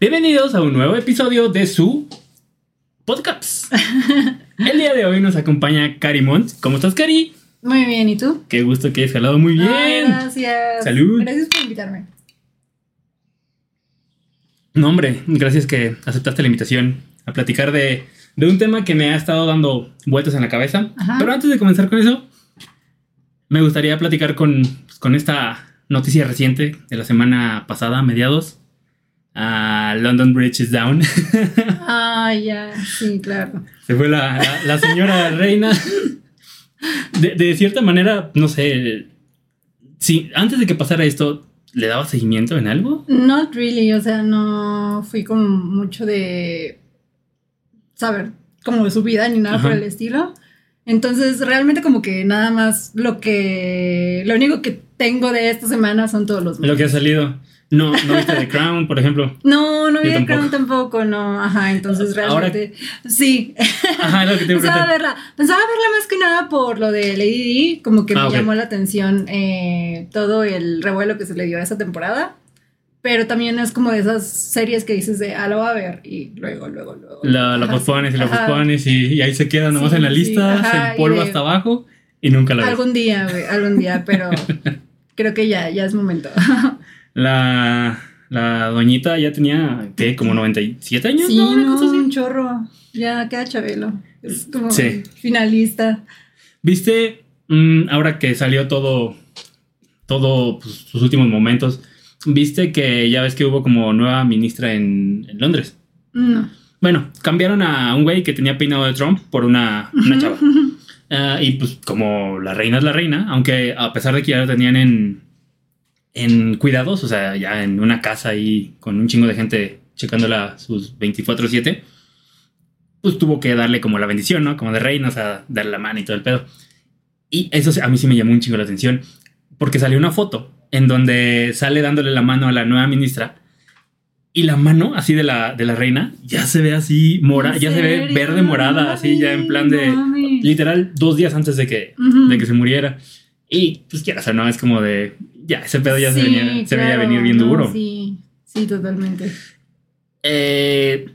Bienvenidos a un nuevo episodio de su podcast. El día de hoy nos acompaña Cari Mont. ¿Cómo estás, Cari? Muy bien, ¿y tú? Qué gusto que hayas jalado muy bien. Ay, gracias. Salud. Gracias por invitarme. No, hombre, gracias que aceptaste la invitación a platicar de, de un tema que me ha estado dando vueltas en la cabeza. Ajá. Pero antes de comenzar con eso, me gustaría platicar con, con esta noticia reciente de la semana pasada, a mediados. Ah, London Bridge is down. Ah, ya, sí, claro. Se fue la, la- la señora reina. De, de cierta manera, no sé. Si antes de que pasara esto, ¿le daba seguimiento en algo? Not really, o sea, no fui como mucho de saber como de su vida ni nada Ajá. por el estilo. Entonces, realmente como que nada más lo que lo único que tengo de esta semana son todos los Lo que ha salido. No, no viste The Crown, por ejemplo. No, no vi The Crown tampoco. no, ajá, entonces Ahora- realmente sí. Ajá, es lo que te Pensaba verla, pensaba verla más que nada por lo de Lady Di, como que Ah, me llamó la atención eh, todo el revuelo que se le dio a esa temporada. Pero también es como de esas series que dices de, ah, lo voy a ver, y luego, luego, luego. La, la pospones y la pospones y, y ahí se queda nomás Sí, en la sí, lista, ajá, se empolva hasta abajo y nunca la ves. Algún día, güey, algún día, pero creo que ya, ya es momento. La, la doñita ya tenía, ¿qué? Como 97 años, Sí, ¿no? Una no, cosa así. un chorro. Ya queda Chabelo. Es como Sí. finalista. ¿Viste? Mm, ahora que salió todo, todo, pues, sus últimos momentos, ¿viste que ya ves que hubo como nueva ministra en, en Londres? No. Bueno, cambiaron a un güey que tenía peinado de Trump por una, una chava. Ah, y pues como la reina es la reina, aunque a pesar de que ya la tenían en, en cuidados, o sea, ya en una casa ahí con un chingo de gente checándola sus 24/7, pues tuvo que darle como la bendición, ¿no? Como de reina, o sea, darle la mano y todo el pedo. Y eso a mí sí me llamó un chingo la atención, porque salió una foto en donde sale dándole la mano a la nueva ministra. Y la mano así de la, de la reina ya se ve así mora, ¿En ya se ve verde morada, así ya en plan de literal dos días antes de que, de que se muriera. Y pues quieras o no, es como de ya, ese pedo ya se, venía, se veía claro, venir bien no, duro. Sí, sí, totalmente. Eh,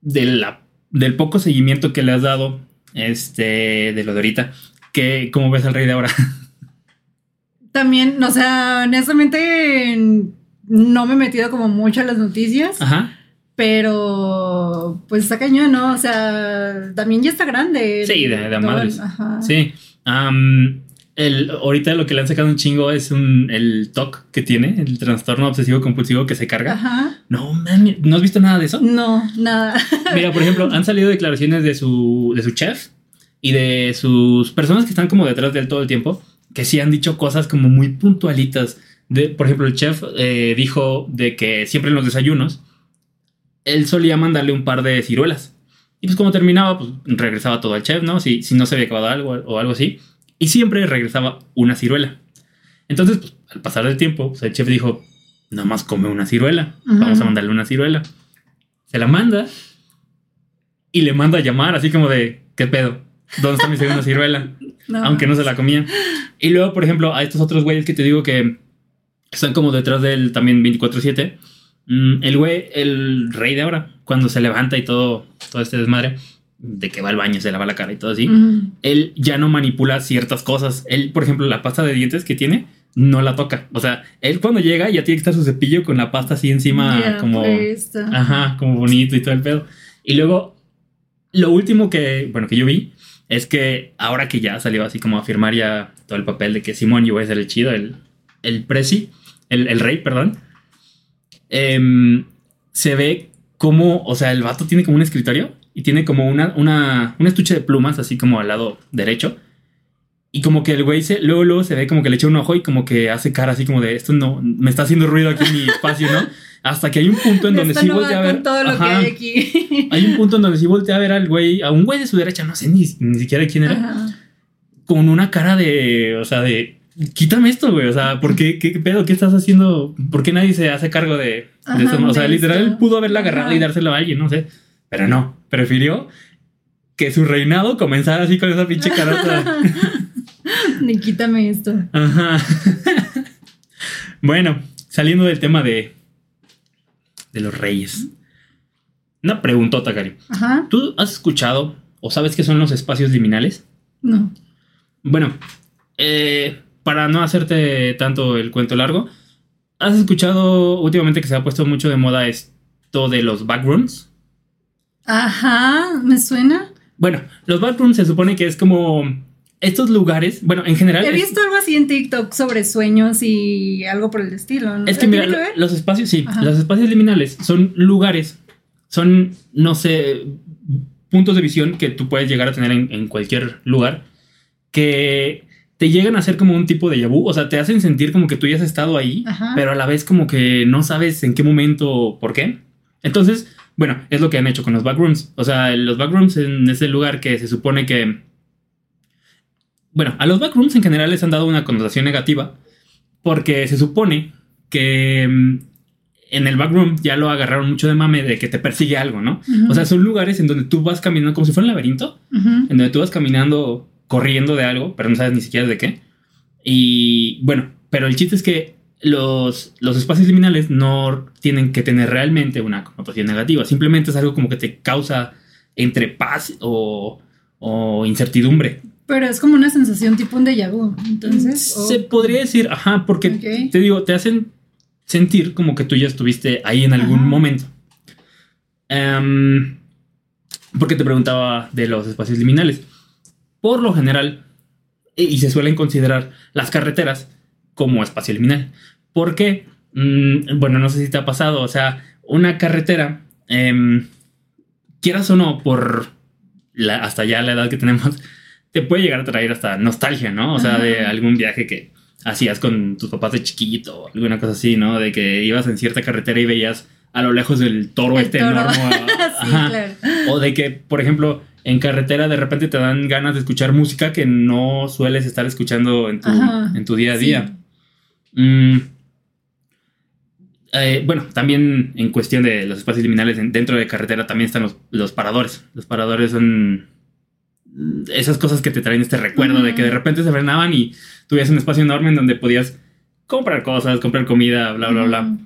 de la, del poco seguimiento que le has dado, este, de lo de ahorita, que, ¿cómo ves al rey de ahora? También, o sea, honestamente no me he metido como mucho a las noticias, Ajá. pero pues está cañón, ¿no? O sea, también ya está grande. Sí, de- de madres. Ajá. Sí. El, ahorita lo que le han sacado un chingo es un, el TOC que tiene, el trastorno obsesivo compulsivo que se carga. Ajá. No, mami, ¿no has visto nada de eso? No, nada. Mira, por ejemplo, han salido declaraciones de su, de su chef y de sus personas que están como detrás de él todo el tiempo, que sí han dicho cosas como muy puntualitas. De, por ejemplo, el chef eh, dijo de que siempre en los desayunos él solía mandarle un par de ciruelas. Y pues como terminaba, pues regresaba todo al chef, ¿no? Si, si no se había acabado algo o algo así. Y siempre regresaba una ciruela. Entonces, pues, al pasar del tiempo, pues, el chef dijo, nada más come una ciruela. Vamos a mandarle una ciruela. Se la manda y le manda a llamar así como de, ¿qué pedo? ¿Dónde está mi segunda ciruela? No. Aunque no se la comía. Y luego, por ejemplo, a estos otros güeyes que te digo que están como detrás de él también 24/7. mm, El güey, el rey de ahora, cuando se levanta y todo, todo este desmadre, de que va al baño, se lava la cara y todo así, él ya no manipula ciertas cosas. Él, por ejemplo, la pasta de dientes que tiene, no la toca. O sea, él cuando llega ya tiene que estar su cepillo con la pasta así encima, como... Ajá, como bonito y todo el pedo. Y luego, lo último que, bueno, que yo vi es que ahora que ya salió así como a firmar ya todo el papel de que Simón yo voy a ser el chido, el, el presi, el, el rey, perdón, em, se ve como, o sea, el vato tiene como un escritorio y tiene como una, una, un estuche de plumas así como al lado derecho. Y como que el güey se, luego, luego se ve como que le echa un ojo y como que hace cara así como de esto no, me está haciendo ruido aquí en mi espacio, ¿no? Hasta que hay un punto en donde sí no voltea a ver. todo lo Ajá. que hay aquí. Hay un punto en donde sí voltea a ver al güey, a un güey de su derecha, no sé ni, ni siquiera quién era, Ajá. con una cara de, o sea, de, quítame esto, güey, o sea, ¿por qué, qué, pedo, qué estás haciendo? ¿Por qué nadie se hace cargo de, de Ajá, esto? O sea, literal, él pudo haberla agarrado y dárselo a alguien, no sé, pero no, prefirió que su reinado comenzara así con esa pinche carota. Ni quítame esto. Ajá. bueno, saliendo del tema de, de los reyes. Una preguntota, Cari. Ajá. ¿Tú has escuchado o sabes qué son los espacios liminales? No. Bueno, eh, para no hacerte tanto el cuento largo, ¿has escuchado últimamente que se ha puesto mucho de moda esto de los backrooms? Ajá, ¿me suena? Bueno, los backrooms se supone que es como estos lugares, bueno, en general... He es- visto algo así en TikTok sobre sueños y algo por el estilo. ¿no? Es que ¿Tiene mira, que los espacios, sí, Ajá. los espacios liminales son lugares, son, no sé, puntos de visión que tú puedes llegar a tener en, en cualquier lugar que te llegan a hacer como un tipo de vu, o sea, te hacen sentir como que tú ya has estado ahí, Ajá. pero a la vez como que no sabes en qué momento o por qué. Entonces, bueno, es lo que han hecho con los backrooms. O sea, los backrooms en ese lugar que se supone que... Bueno, a los backrooms en general les han dado una connotación negativa porque se supone que mm, en el backroom ya lo agarraron mucho de mame de que te persigue algo, ¿no? O sea, son lugares en donde tú vas caminando como si fuera un laberinto, en donde tú vas caminando, corriendo de algo, pero no sabes ni siquiera de qué. Y bueno, pero el chiste es que los, los espacios liminales no tienen que tener realmente una connotación negativa. Simplemente es algo como que te causa entre paz o, o incertidumbre. Pero es como una sensación tipo un déjà vu. Entonces. o- Se podría decir, ajá, porque te digo, te hacen sentir como que tú ya estuviste ahí en algún Ajá. momento. Em, porque te preguntaba de los espacios liminales. Por lo general, y se suelen considerar las carreteras como espacio liminal. ¿Por qué? Mm, bueno, no sé si te ha pasado, o sea, una carretera, em, quieras o no, por la, hasta ya la edad que tenemos, te puede llegar a traer hasta nostalgia, ¿no? O sea, Ajá. de algún viaje que hacías con tus papás de chiquito, o alguna cosa así, ¿no? De que ibas en cierta carretera y veías a lo lejos del toro El este toro. enorme. sí, Ajá. claro. O de que, por ejemplo, en carretera de repente te dan ganas de escuchar música que no sueles estar escuchando en tu, Ajá, en tu día a sí. Mm. Eh, bueno, también en cuestión de los espacios liminales, en- dentro de carretera también están los, los paradores. Los paradores son mm, esas cosas que te traen este recuerdo de que de repente se frenaban y tuvieras un espacio enorme en donde podías comprar cosas, comprar comida, bla, bla, bla.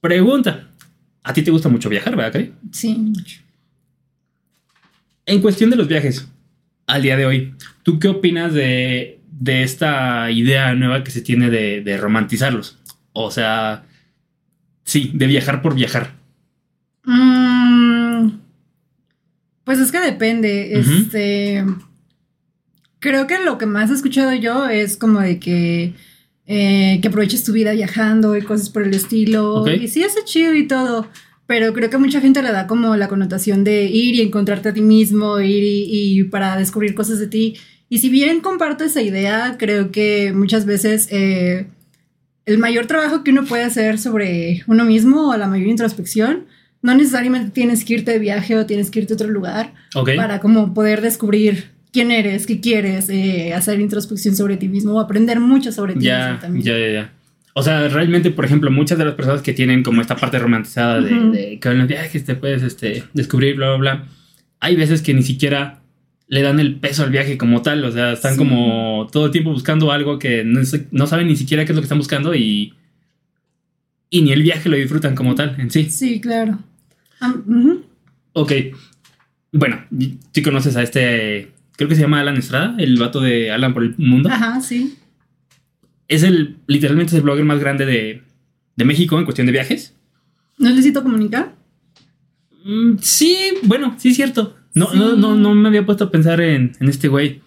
Pregunta. ¿A ti te gusta mucho viajar, verdad, Cari? Sí, mucho. En cuestión de los viajes, al día de hoy, ¿tú qué opinas de, de esta idea nueva que se tiene de, de romantizarlos? O sea, sí, de viajar por viajar. Mm, pues es que depende. Este. Creo que lo que más he escuchado yo es como de que. eh, que aproveches tu vida viajando y cosas por el estilo. Y sí, es chido y todo. Pero creo que mucha gente le da como la connotación de ir y encontrarte a ti mismo, ir y, y para descubrir cosas de ti. Y si bien comparto esa idea, creo que muchas veces eh, el mayor trabajo que uno puede hacer sobre uno mismo o la mayor introspección, no necesariamente tienes que irte de viaje o tienes que irte a otro lugar ¿Ok? para como poder descubrir quién eres, qué quieres, eh, hacer introspección sobre ti mismo o aprender mucho sobre ti Ya, mismo también. ya, ya, ya. O sea, realmente, por ejemplo, muchas de las personas que tienen como esta parte romantizada de, Ujú. de que en los viajes te puedes este, descubrir, bla, bla, bla, hay veces que ni siquiera le dan el peso al viaje como tal. O sea, están Sí. como todo el tiempo buscando algo que no, no saben ni siquiera qué es lo que están buscando y, y ni el viaje lo disfrutan como tal en sí. Sí, claro. Ujú. Ok. Bueno, si conoces a este, creo que se llama Alan Estrada, el vato de Alan por el mundo. Ajá, sí. Es el, literalmente es el blogger más grande de, de México en cuestión de viajes. ¿No necesito comunicar? Mm, sí, bueno, sí es cierto. No, Sí. no, no, no me había puesto a pensar en, en este güey.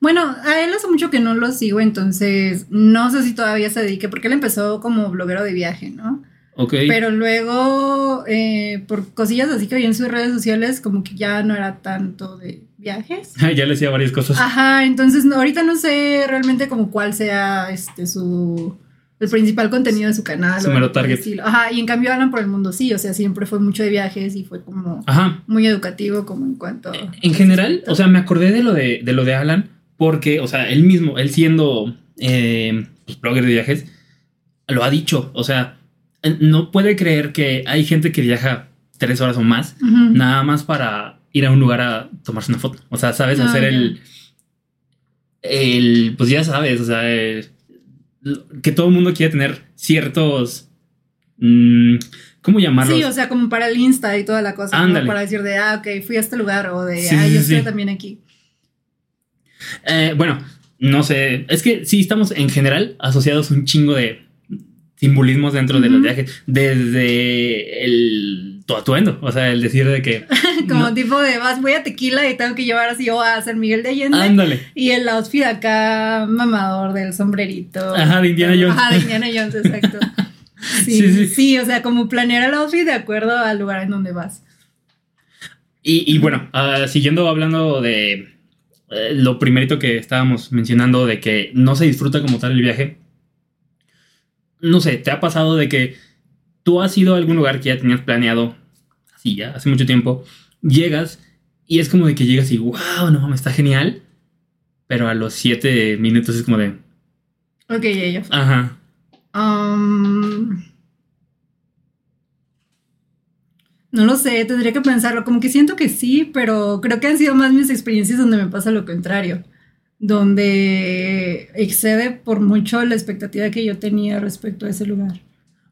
Bueno, a él hace mucho que no lo sigo, entonces no sé si todavía se dedique, porque él empezó como bloguero de viaje, ¿no? Ok. Pero luego, eh, por cosillas así que vi en sus redes sociales, como que ya no era tanto de viajes. ya le hacía varias cosas. Ajá, entonces no, ahorita no sé realmente como cuál sea este su el principal contenido de su canal. Su mero target. Ajá, y en cambio Alan por el mundo sí, o sea, siempre fue mucho de viajes y fue como Ajá. muy educativo como en cuanto... En general, o sea, me acordé de lo de, de lo de Alan porque, o sea, él mismo, él siendo eh, pues, blogger de viajes, lo ha dicho. O sea, no puede creer que hay gente que viaja tres horas o más Ujú. nada más para ir a un lugar a tomarse una foto. O sea, sabes Ah, hacer el. El. Pues ya sabes, o sea, el- que todo el mundo quiere tener ciertos mm, ¿Cómo llamarlo? Sí, o sea, como para el Insta y toda la cosa. Ándale. para decir de, ah, ok, fui a este lugar o de, Sí, ah, sí, yo sí. estoy también aquí. Eh, bueno, no sé. Es que sí estamos en general asociados un chingo de simbolismos dentro de los viajes. Desde el tu atuendo. O sea, el decir de que. Como no- tipo de, vas, voy a tequila y tengo que llevar así o a San Miguel de Allende. ándale. Y el outfit acá mamador del sombrerito. Ajá, de Indiana Jones. Ajá, de Indiana Jones, exacto. Sí, Sí, sí. sí, o sea, como planear el outfit de acuerdo al lugar en donde vas. Y, y bueno, ah, siguiendo hablando de eh, lo primerito que estábamos mencionando, de que no se disfruta como tal el viaje. No sé, ¿te ha pasado de que tú has ido a algún lugar que ya tenías planeado, así ya, hace mucho tiempo, llegas y es como de que llegas y, wow, no mames, está genial, pero a los siete minutos es como de, Ok, ellos. ajá, Um, no lo sé, tendría que pensarlo. Como que siento que sí, pero creo que han sido más mis experiencias donde me pasa lo contrario. Donde excede por mucho la expectativa que yo tenía respecto a ese lugar.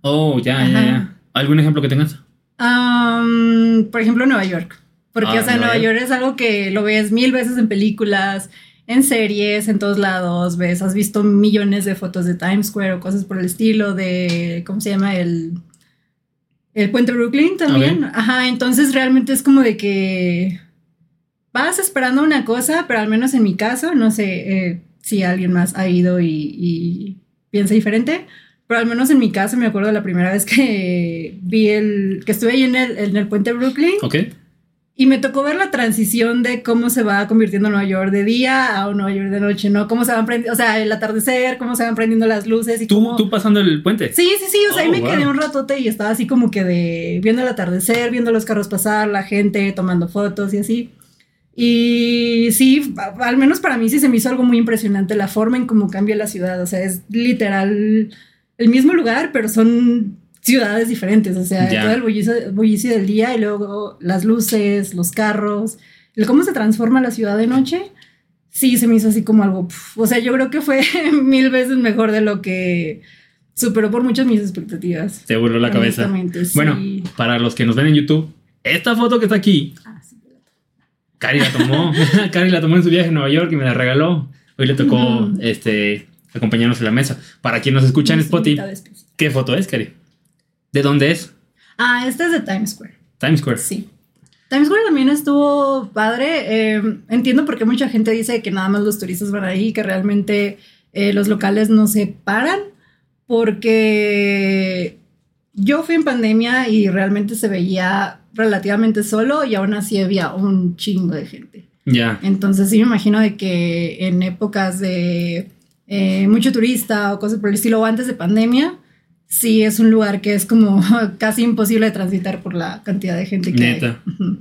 Oh, ya, ya, Ajá. ya. ¿Algún ejemplo que tengas? Um, por ejemplo, Nueva York. Porque, Ah, o sea, Nueva York. York es algo que lo ves mil veces en películas, en series, en todos lados. Ves, has visto millones de fotos de Times Square o cosas por el estilo, de, ¿cómo se llama? El, el puente Brooklyn también. Ok. Ajá, entonces realmente es como de que vas esperando una cosa, pero al menos en mi caso, no sé eh, si alguien más ha ido y, y piensa diferente. Pero al menos en mi caso me acuerdo la primera vez que vi el, que estuve ahí en el, en el puente Brooklyn Ok. y me tocó ver la transición de cómo se va convirtiendo Nueva York de día a un Nueva York de noche, ¿no? Cómo se van prendiendo, o sea, el atardecer, cómo se van prendiendo las luces y ¿Tú, cómo... tú pasando el puente. Sí, sí, sí, o sea, ahí Oh, me quedé wow. un ratote y estaba así como que de viendo el atardecer, viendo los carros pasar, la gente tomando fotos y así. Y sí, al menos para mí sí se me hizo algo muy impresionante la forma en cómo cambia la ciudad, o sea, es literal el mismo lugar, pero son ciudades diferentes, o sea, Ya. todo el bullicio, bullicio del día y luego las luces, los carros, el cómo se transforma la ciudad de noche. Sí, se me hizo así como algo, pf, o sea, yo creo que fue mil veces mejor de lo que superó por muchas mis expectativas. Te voló la cabeza. Sí. Bueno, para los que nos ven en YouTube, esta foto que está aquí, Ah, sí. Cari la tomó. Cari la tomó en su viaje a Nueva York y me la regaló. Hoy le tocó Ujú. este acompañarnos en la mesa. Para quien nos escucha en Spotify, especial. ¿qué foto es, Cari? ¿De dónde es? Ah, este es de Times Square. Times Square. Sí. Times Square también estuvo padre. eh, entiendo por qué mucha gente dice que nada más los turistas van ahí, que realmente eh, los locales no se paran, porque yo fui en pandemia y realmente se veía relativamente solo y aún así había un chingo de gente. Ya. Entonces sí me imagino de que en épocas de eh, mucho turista o cosas por el estilo o antes de pandemia, sí es un lugar que es como casi imposible de transitar por la cantidad de gente que Neta. hay. Ujú.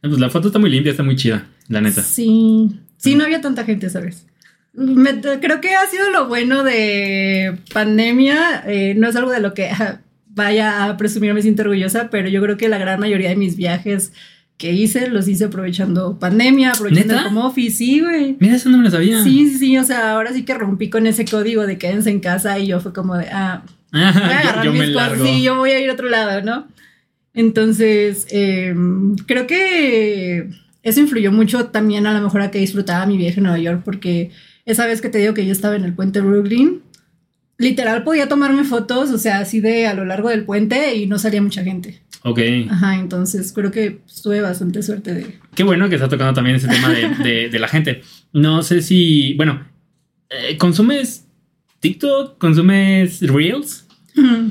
Pues la foto está muy limpia, está muy chida, la neta. Sí, sí, no había tanta gente, ¿sabes? Me- creo que ha sido lo bueno de pandemia, eh, no es algo de lo que ah, vaya a presumir, me siento orgullosa, pero yo creo que la gran mayoría de mis viajes que hice los hice aprovechando pandemia, aprovechando home office, sí, güey. Mira, eso no me lo sabía. Sí, sí, sí, o sea, ahora sí que rompí con ese código de quédense en casa y yo fue como de, ah, voy a Ajá, yo, agarrar yo mis cosas, sí, yo voy a ir a otro lado, ¿no? Entonces, eh, creo que eso influyó mucho también a lo mejor a que disfrutaba mi viaje a Nueva York, porque esa vez que te digo que yo estaba en el puente Brooklyn, literal podía tomarme fotos, o sea, así de a lo largo del puente y no salía mucha gente. Ok. Ajá, entonces creo que tuve bastante suerte de... Qué bueno que está tocando también ese tema de, de- de la gente. No sé si, bueno, eh, ¿consumes TikTok? ¿Consumes Reels?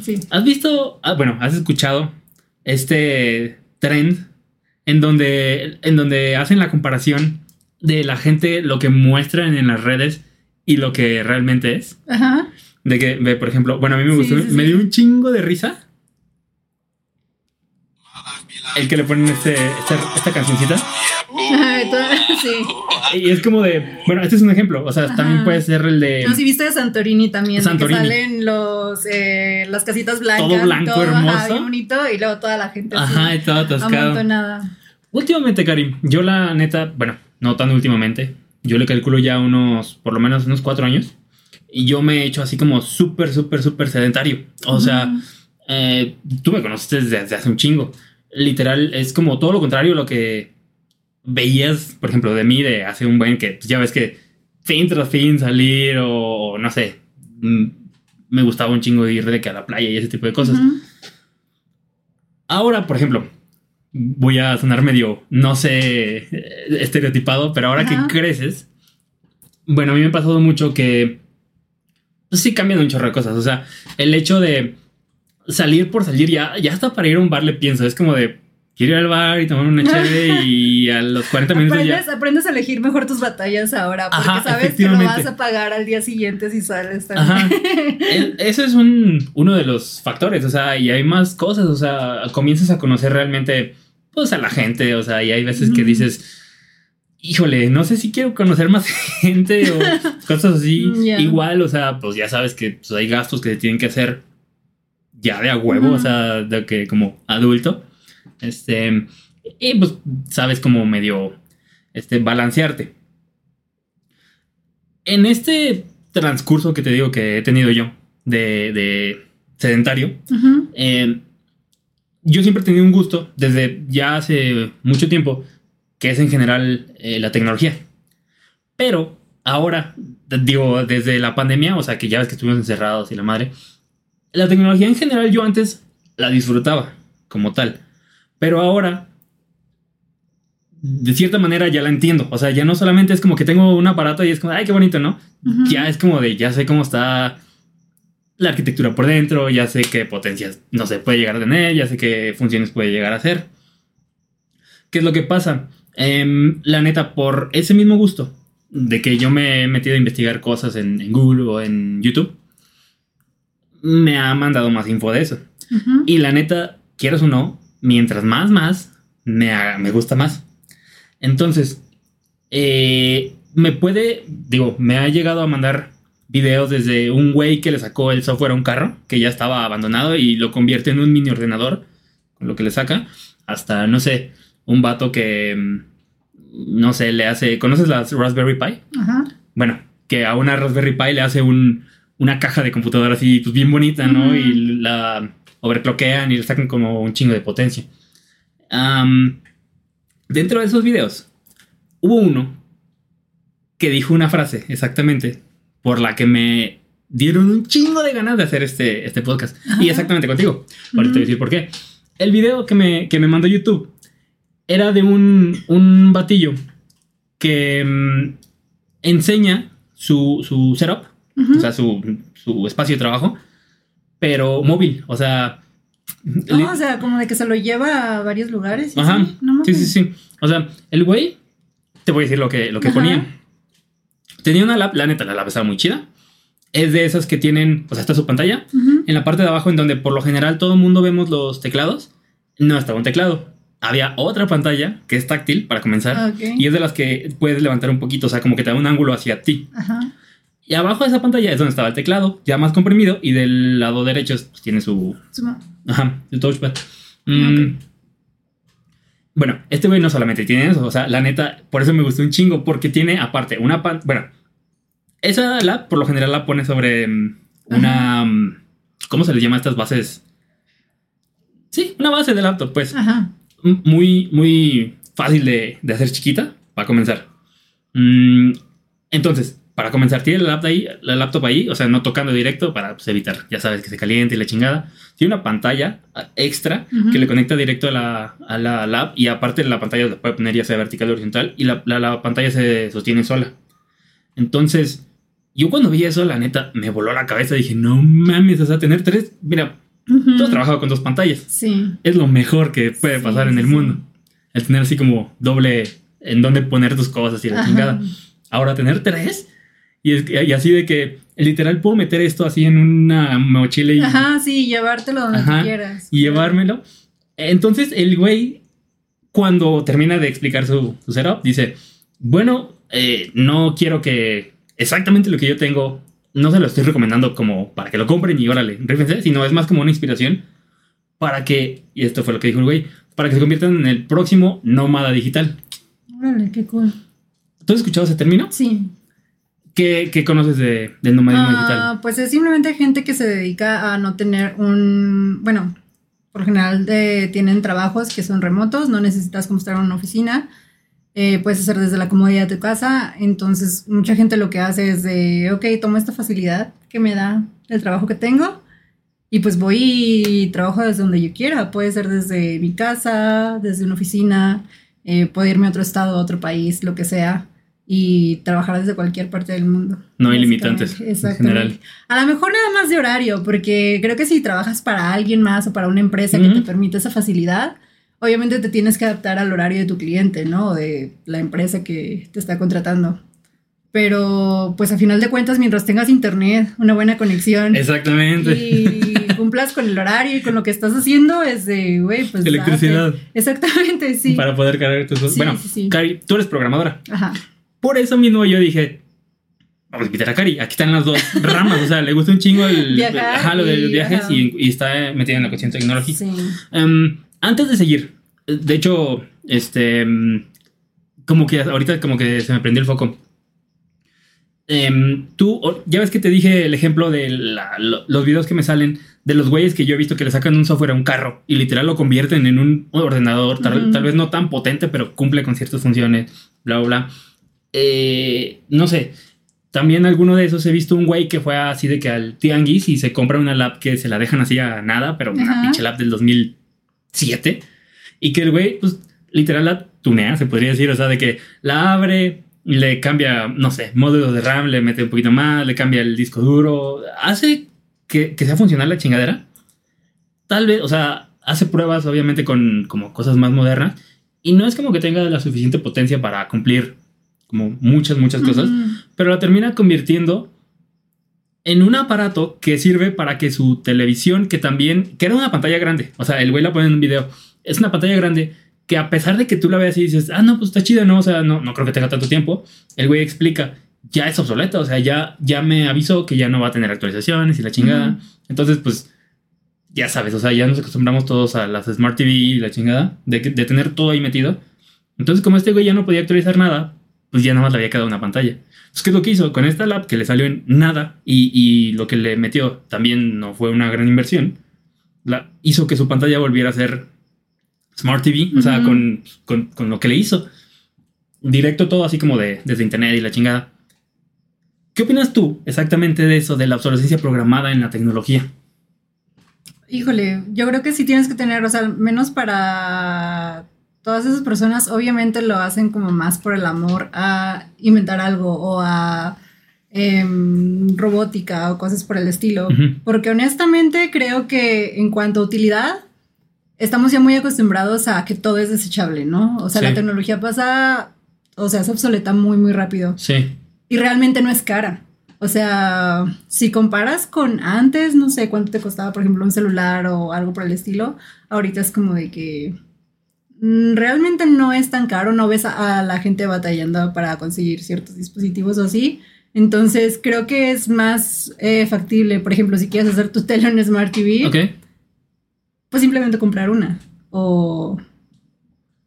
sí. ¿Has visto, ah, bueno, has escuchado este trend en donde, en donde hacen la comparación de la gente, lo que muestran en las redes y lo que realmente es? Ajá. De que, por ejemplo, bueno, a mí me gustó, sí, me dio un chingo de risa. El que le ponen este, esta, esta cancioncita. Ajá, todo- sí. Y es como de, bueno, este es un ejemplo. O sea, Ajá. también puede ser el de. No, si viste de Santorini también, de Santorini. que salen los, eh, las casitas blancas. Todo blanco, ajá, hermoso. bien bonito, y luego toda la gente así, Ajá, y todo atascado. amontonada. Últimamente, Karim, yo la neta, bueno, no tan últimamente, yo le calculo ya unos, por lo menos unos cuatro años, y yo me he hecho así como súper, súper, súper sedentario. O sea, eh, tú me conociste desde, hace un chingo. Literal, es como todo lo contrario a lo que veías, por ejemplo, de mí de hace un buen que pues, ya ves que fin tras fin salir o, no sé, mm, me gustaba un chingo ir de que a la playa y ese tipo de cosas. Ahora, por ejemplo, voy a sonar medio, no sé, estereotipado, pero ahora que creces, bueno, a mí me ha pasado mucho que pues sí cambian un chorro de cosas. O sea, el hecho de salir por salir, ya, ya hasta para ir a un bar le pienso, es como de, quiero ir al bar y tomar una cheve y a los 40 minutos aprendes, ya... Aprendes a elegir mejor tus batallas ahora porque sabes que lo vas a pagar al día siguiente si sales también. Ajá. Eso es un, uno de los factores, o sea, y hay más cosas, o sea, comienzas a conocer realmente, pues, a la gente, o sea, y hay veces que dices... Híjole, no sé si quiero conocer más gente o cosas así. Igual, o sea, pues ya sabes que pues, hay gastos que se tienen que hacer ya de a huevo, o sea, de que como adulto. Este, y pues sabes como medio este, balancearte. En este transcurso que te digo que he tenido yo de, sedentario, eh, yo siempre he tenido un gusto desde ya hace mucho tiempo, que es en general eh, la tecnología. Pero ahora, digo, desde la pandemia, o sea, que ya ves que estuvimos encerrados y la madre, la tecnología en general yo antes la disfrutaba como tal. Pero ahora, de cierta manera ya la entiendo. O sea, ya no solamente es como que tengo un aparato y es como, ay, qué bonito, ¿no? Ya es como de, ya sé cómo está la arquitectura por dentro, ya sé qué potencias, no se puede llegar a tener, ya sé qué funciones puede llegar a hacer. ¿Qué es lo que pasa? Em, la neta, por ese mismo gusto de que yo me he metido a investigar cosas en Google o en YouTube, me ha mandado más info de eso. Y la neta, quieras o no, mientras más, más, me, me gusta más. Entonces, eh, me puede, digo, me ha llegado a mandar videos desde un güey que le sacó el software a un carro que ya estaba abandonado y lo convierte en un mini ordenador, con lo que le saca, hasta, no sé, un vato que, mm, no sé, le hace, ¿conoces la Raspberry Pi? Ajá. Bueno, que a una Raspberry Pi le hace un, una caja de computadora así, pues bien bonita, ¿no? Y la overclockean y le sacan como un chingo de potencia. dentro de esos videos, hubo uno que dijo una frase exactamente por la que me dieron un chingo de ganas de hacer este, este podcast. Y exactamente contigo. Ahorita te voy a decir por qué. El video que me, que me mandó YouTube era de un, un batillo que mm, enseña su, su setup o sea, su, espacio de trabajo, pero móvil, o sea... No, o sea, como de que se lo lleva a varios lugares. Ajá. Sí, sí, sí. O sea, el güey, te voy a decir lo que, lo que ponía. Tenía una lap, la neta, la lap estaba muy chida. Es de esas que tienen, o sea, está su pantalla. En la parte de abajo, en donde por lo general todo el mundo vemos los teclados, no estaba un teclado. Había otra pantalla que es táctil para comenzar. Ah, y es de las que puedes levantar un poquito, o sea, como que te da un ángulo hacia ti. Ajá. Y abajo de esa pantalla es donde estaba el teclado, ya más comprimido, y del lado derecho pues, tiene su. Ajá, el touchpad. Mm. Bueno, este güey no solamente tiene eso, o sea, la neta, por eso me gustó un chingo, porque tiene aparte una pantalla. Bueno, esa la, por lo general la pone sobre mm, una. Mm, ¿Cómo se les llama a estas bases? Sí, una base de laptop, pues. Ajá. Muy, muy fácil de, de hacer chiquita, para comenzar. entonces, para comenzar, tiene la laptop ahí, la laptop ahí, o sea, no tocando directo para pues, evitar, ya sabes, que se caliente y la chingada. Tiene una pantalla extra que le conecta directo a la, a la lab y aparte la pantalla la puede poner ya sea vertical o horizontal y la, la, pantalla se sostiene sola. Entonces, yo cuando vi eso, la neta, me voló la cabeza. Dije, no mames, o sea, tener tres, mira, tú has trabajado con dos pantallas. Sí. Es lo mejor que puede pasar en el mundo. El tener así como doble en donde poner tus cosas y la chingada. Ahora, tener tres y, así de que literal puedo meter esto así en una mochila y. Ajá, sí, llevártelo donde quieras. Y llevármelo. Entonces el güey, cuando termina de explicar su, setup, dice: Bueno, eh, no quiero que exactamente lo que yo tengo, no se lo estoy recomendando como para que lo compren y órale, rífense, sino es más como una inspiración para que, y esto fue lo que dijo el güey, para que se conviertan en el próximo nómada digital. Órale, qué cool. ¿Tú has escuchado ese término? Sí ¿Qué, qué conoces de, del nomadismo digital? Ah, pues es simplemente gente que se dedica a no tener un, bueno, por general eh, tienen trabajos que son remotos, no necesitas como estar en una oficina, eh, puedes hacer desde la comodidad de tu casa, entonces mucha gente lo que hace es de, ok, tomo esta facilidad que me da el trabajo que tengo y pues voy y trabajo desde donde yo quiera, puede ser desde mi casa, desde una oficina, eh, puedo irme a otro estado, a otro país, lo que sea y trabajar desde cualquier parte del mundo. No hay limitantes. En general. A lo mejor nada más de horario, porque creo que si trabajas para alguien más o para una empresa que te permite esa facilidad, obviamente te tienes que adaptar al horario de tu cliente, ¿no? De la empresa que te está contratando. Pero, pues a final de cuentas, mientras tengas internet, una buena conexión. Exactamente. Y cumplas con el horario y con lo que estás haciendo, es de, güey, pues. Electricidad. Exactamente, sí. Para poder cargar tus. bueno, Cari, tú eres programadora. Ajá. Por eso mismo yo dije, vamos a invitar a Cari. Aquí están las dos ramas. O sea, le gusta un chingo el, ajá, lo de los viajes y, está metida en la cuestión de tecnología. Sí. Em, antes de seguir, de hecho, este, em, como que ahorita como que se me prendió el foco. Em, tú, ya ves que te dije el ejemplo de los videos que me salen de los güeyes que yo he visto que le sacan un software a un carro y literal lo convierten en un ordenador, tal, tal vez no tan potente, pero cumple con ciertas funciones, bla, bla, bla. Eh, no sé, también alguno de esos he visto un güey que fue así de que al tianguis y se compra una lap que se la dejan así a nada, pero una pinche lap del 2007. Y que el güey, pues literal la tunea, se podría decir, o sea, de que la abre, le cambia, no sé, módulo de RAM, le mete un poquito más, le cambia el disco duro, hace que, que sea funcional la chingadera. Tal vez, o sea, hace pruebas obviamente con como cosas más modernas y no es como que tenga la suficiente potencia para cumplir como muchas, muchas cosas, pero la termina convirtiendo en un aparato que sirve para que su televisión, que también, que era una pantalla grande, o sea, el güey la pone en un video, es una pantalla grande que a pesar de que tú la veas y dices, ah, no, pues está chida, no, o sea, no, no creo que tenga tanto tiempo, el güey explica, ya es obsoleta, o sea, ya, ya me avisó que ya no va a tener actualizaciones y la chingada. Entonces, pues, ya sabes, o sea, ya nos acostumbramos todos a las Smart TV y la chingada, de, de tener todo ahí metido. Entonces, como este güey ya no podía actualizar nada, pues ya nada más le había quedado una pantalla. Entonces, ¿qué es lo que hizo? Con esta lap que le salió en nada y, lo que le metió también no fue una gran inversión, la, hizo que su pantalla volviera a ser Smart TV, o sea, con, lo que le hizo. Directo todo así como de, desde internet y la chingada. ¿Qué opinas tú exactamente de eso, de la obsolescencia programada en la tecnología? Híjole, yo creo que sí tienes que tener, o sea, menos para todas esas personas obviamente lo hacen como más por el amor a inventar algo o a em, robótica o cosas por el estilo. Porque honestamente creo que en cuanto a utilidad, estamos ya muy acostumbrados a que todo es desechable, ¿no? O sea, la tecnología pasa, o sea, se obsoleta muy, muy rápido. Sí. Y realmente no es cara. O sea, si comparas con antes, no sé cuánto te costaba, por ejemplo, un celular o algo por el estilo, ahorita es como de que realmente no es tan caro, no ves a, la gente batallando para conseguir ciertos dispositivos o así. Entonces creo que es más eh, factible, por ejemplo, si quieres hacer tu tele en Smart TV, pues simplemente comprar una. O,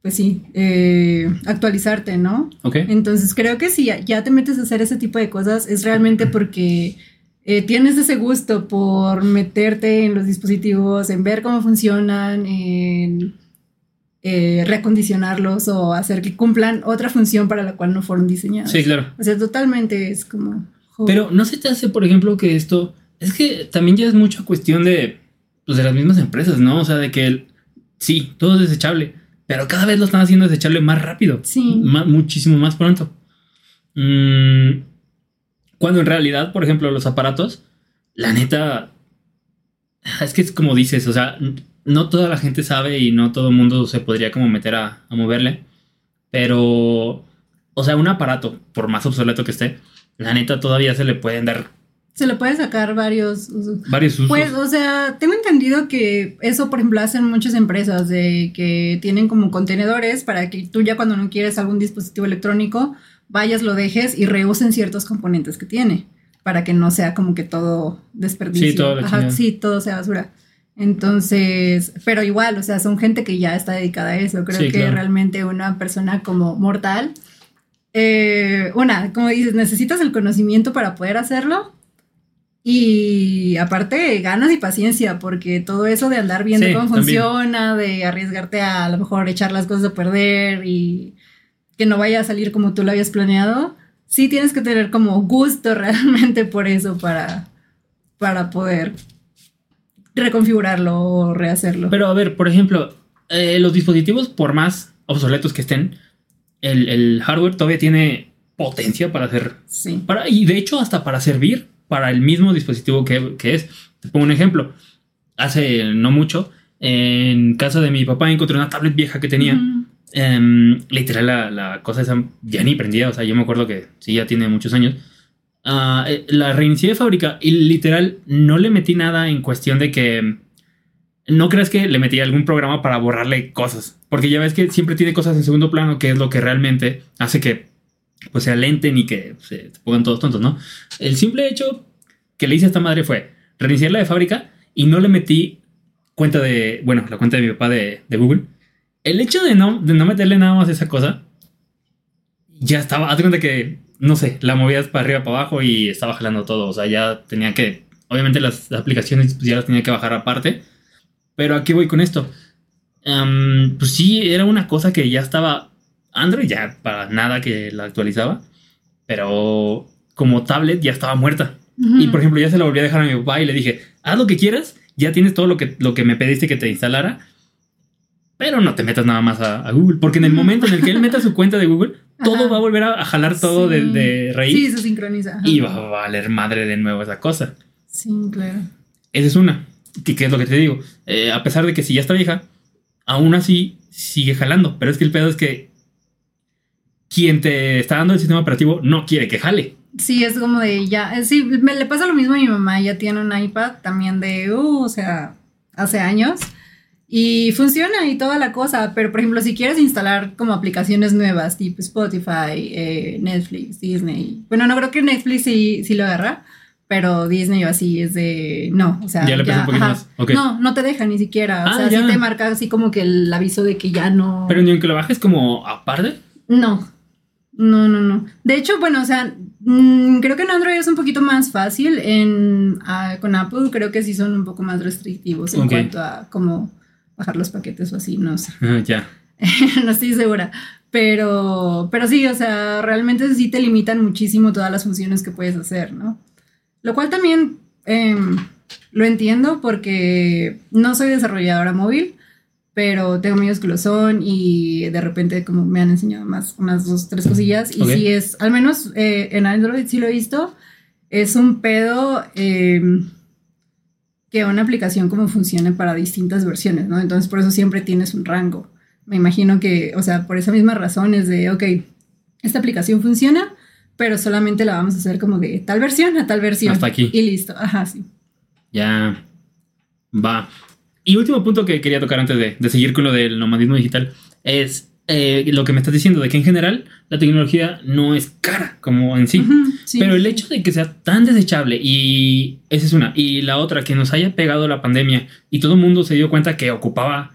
pues sí, eh, actualizarte, ¿no? Entonces creo que si ya te metes a hacer ese tipo de cosas, es realmente porque eh, tienes ese gusto por meterte en los dispositivos, en ver cómo funcionan, en eh, recondicionarlos o hacer que cumplan otra función para la cual no fueron diseñados. Sí, claro. O sea, totalmente es como... Pero no se te hace, por ejemplo, que esto... Es que también ya es mucha cuestión de, pues, de las mismas empresas, ¿no? O sea, de que sí, todo es desechable, pero cada vez lo están haciendo desechable más rápido. Sí. muchísimo más pronto. Mm, cuando en realidad, por ejemplo, los aparatos, la neta, es que es como dices, o sea, no toda la gente sabe y no todo el mundo se podría como meter a, moverle. Pero, o sea, un aparato, por más obsoleto que esté, la neta todavía se le pueden dar. Se le puede sacar varios usos. Varios usos. Pues, o sea, tengo entendido que eso, por ejemplo, hacen muchas empresas de que tienen como contenedores para que tú ya cuando no quieres algún dispositivo electrónico, vayas, lo dejes y reusen ciertos componentes que tiene. Para que no sea como que todo desperdicio. Sí, todo, sí, todo sea basura. Entonces, pero igual, o sea, son gente que ya está dedicada a eso. Creo que realmente una persona como mortal, eh, una, como dices, necesitas el conocimiento para poder hacerlo. Y aparte, ganas y paciencia, porque todo eso de andar viendo Sí, cómo también. funciona, de arriesgarte a, a lo mejor echar las cosas a perder y que no vaya a salir como tú lo habías planeado, sí tienes que tener como gusto realmente por eso para, para poder reconfigurarlo o rehacerlo. Pero a ver, por ejemplo, eh, los dispositivos, por más obsoletos que estén, el, el hardware todavía tiene potencia para hacer. sí. Para, y de hecho, hasta para servir para el mismo dispositivo que, que es. Te pongo un ejemplo. Hace no mucho, en casa de mi papá encontré una tablet vieja que tenía. Em, literal, la, la cosa esa ya ni prendía. O sea, yo me acuerdo que sí, ya tiene muchos años. Ah, eh, la reinicié de fábrica y literal no le metí nada en cuestión de que. No creas que le metí algún programa para borrarle cosas. Porque ya ves que siempre tiene cosas en segundo plano, que es lo que realmente hace que pues se alenten y que se, pongan todos tontos, ¿no? El simple hecho que le hice a esta madre fue reiniciarla de fábrica y no le metí cuenta de, bueno, la cuenta de mi papá de, Google. El hecho de no, de no meterle nada más esa cosa, ya estaba, haz cuenta que, no sé, la movías para arriba, para abajo y estaba jalando todo. O sea, ya tenía que, obviamente las aplicaciones pues, ya las tenía que bajar aparte. Pero aquí voy con esto. Am, pues sí, era una cosa que ya estaba Android, ya para nada que la actualizaba. Pero como tablet ya estaba muerta. Y por ejemplo, ya se la volví a dejar a mi papá y le dije, haz lo que quieras, ya tienes todo lo que, lo que me pediste que te instalara, pero no te metas nada más a, a Google, porque en el momento en el que él meta su cuenta de Google, todo Ajá. va a volver a, jalar todo de, Sí. de raíz Sí, se sincroniza. ajá. y va a valer madre de nuevo esa cosa. Sí, claro. Esa es una. ¿Qué, qué es lo que te digo? Eh, a pesar de que si ya está vieja, aún así sigue jalando, pero es que el pedo es que quien te está dando el sistema operativo no quiere que jale. Sí, es como de ya. eh, Sí, me le pasa lo mismo a mi mamá. Ella tiene un iPad también de, uh, o sea, hace años. Y funciona y toda la cosa. Pero, por ejemplo, si quieres instalar como aplicaciones nuevas, tipo Spotify, eh, Netflix, Disney. Bueno, no creo que Netflix sí, sí lo agarra. Pero Disney o así es de. No, o sea. Ya le pesa un poquito más. No, no te deja ni siquiera. O Ah, sea, ya. sí te marca así como que el aviso de que ya no. Pero ni aunque lo bajes como aparte. No, no, no, no. De hecho, bueno, o sea, mm, creo que en Android es un poquito más fácil. En, ah, con Apple creo que sí son un poco más restrictivos en cuanto a cómo bajar los paquetes o así, no sé. Ah, ya. no estoy segura. Pero, pero sí, o sea, realmente sí te limitan muchísimo todas las funciones que puedes hacer, ¿no? Lo cual también em, lo entiendo porque no soy desarrolladora móvil, pero tengo amigos que lo son y de repente como me han enseñado más unas dos, tres cosillas. Y Ok. sí es, al menos eh, en Android sí lo he visto, es un pedo em, que una aplicación como funcione para distintas versiones, ¿no? Entonces por eso siempre tienes un rango. Me imagino que, o sea, por esa misma razón es de, ok, esta aplicación funciona, pero solamente la vamos a hacer como de tal versión a tal versión. Hasta aquí. Y listo, ajá, sí. Ya. Va. Y último punto que quería tocar antes de, de seguir con lo del nomadismo digital es eh, lo que me estás diciendo, de que en general la tecnología no es cara como en sí. Ujú, sí, Pero el hecho de que sea tan desechable y esa es una. Y la otra, que nos haya pegado la pandemia y todo el mundo se dio cuenta que ocupaba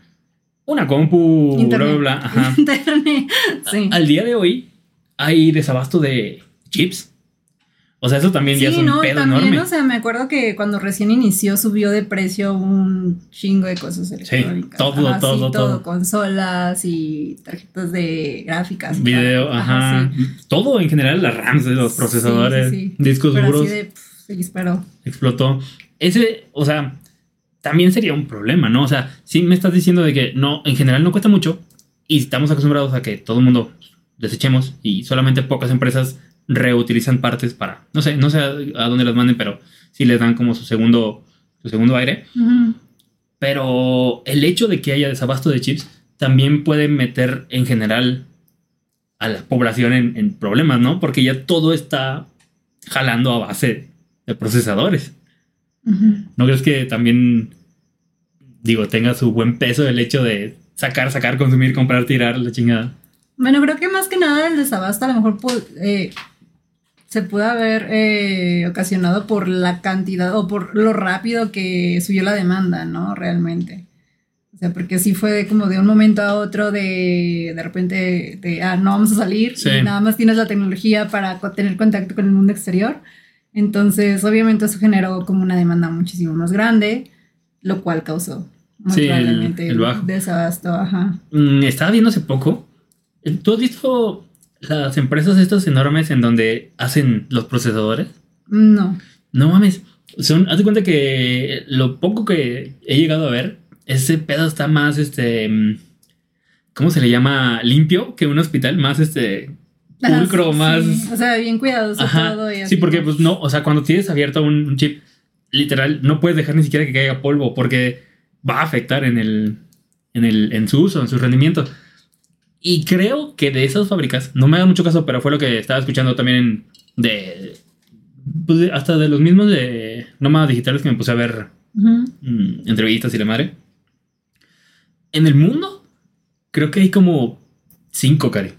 una compu, bla, bla, bla. Ajá. Internet, sí. Al día de hoy hay desabasto de chips. O sea, eso también ya es Sí, un no, pedo también, enorme. o sea, me acuerdo que cuando recién inició subió de precio un chingo de cosas electrónicas. todo, Ajá, todo, sí, todo. Consolas y tarjetas de gráficas. Video, ajá. sí. Todo en general, las RAMs los Sí, procesadores, sí, sí. discos Pero duros, así de, pf, se disparó. explotó. Ese, o sea, también sería un problema, ¿no? O sea, si me estás diciendo de que no, en general no cuesta mucho y estamos acostumbrados a que todo el mundo desechemos y solamente pocas empresas reutilizan partes para, no sé, no sé a, dónde las manden, pero sí les dan como su segundo, su segundo aire. Pero el hecho de que haya desabasto de chips también puede meter en general a la población en, en problemas, ¿no? Porque ya todo está jalando a base de procesadores. ¿No crees que también, digo, tenga su buen peso el hecho de sacar, sacar, consumir, comprar, tirar la chingada? Bueno, creo que más que nada el desabasto a lo mejor pu- eh, se puede haber eh, ocasionado por la cantidad o por lo rápido que subió la demanda, ¿no? Realmente. O sea, porque sí fue como de un momento a otro de de repente de, ah, no vamos a salir, Sí. y nada más tienes la tecnología para tener contacto con el mundo exterior. Entonces, obviamente eso generó como una demanda muchísimo más grande, lo cual causó muy Sí, el- probablemente el bajo. desabasto, ajá. Mm, estaba viendo hace poco. eh, ¿Tú has visto las empresas estas enormes en donde hacen los procesadores? No. No mames. Son, haz de cuenta que lo poco que he llegado a ver, ese pedo está más, este, mm, ¿cómo se le llama? Limpio que un hospital, más, este, pulcro, sí, más... sí. O sea, bien cuidadoso Ajá. todo. Y Sí, porque pues no, o sea, cuando tienes abierto un, un chip, literal, no puedes dejar ni siquiera que caiga polvo porque va a afectar en el, en el, en su uso, en su rendimiento. Y creo que de esas fábricas, no me da mucho caso, pero fue lo que estaba escuchando también en- de, pues, de- hasta de los mismos de nómadas digitales que me puse a ver mm, entrevistas y la madre. En el mundo, creo que hay como cinco, Cari.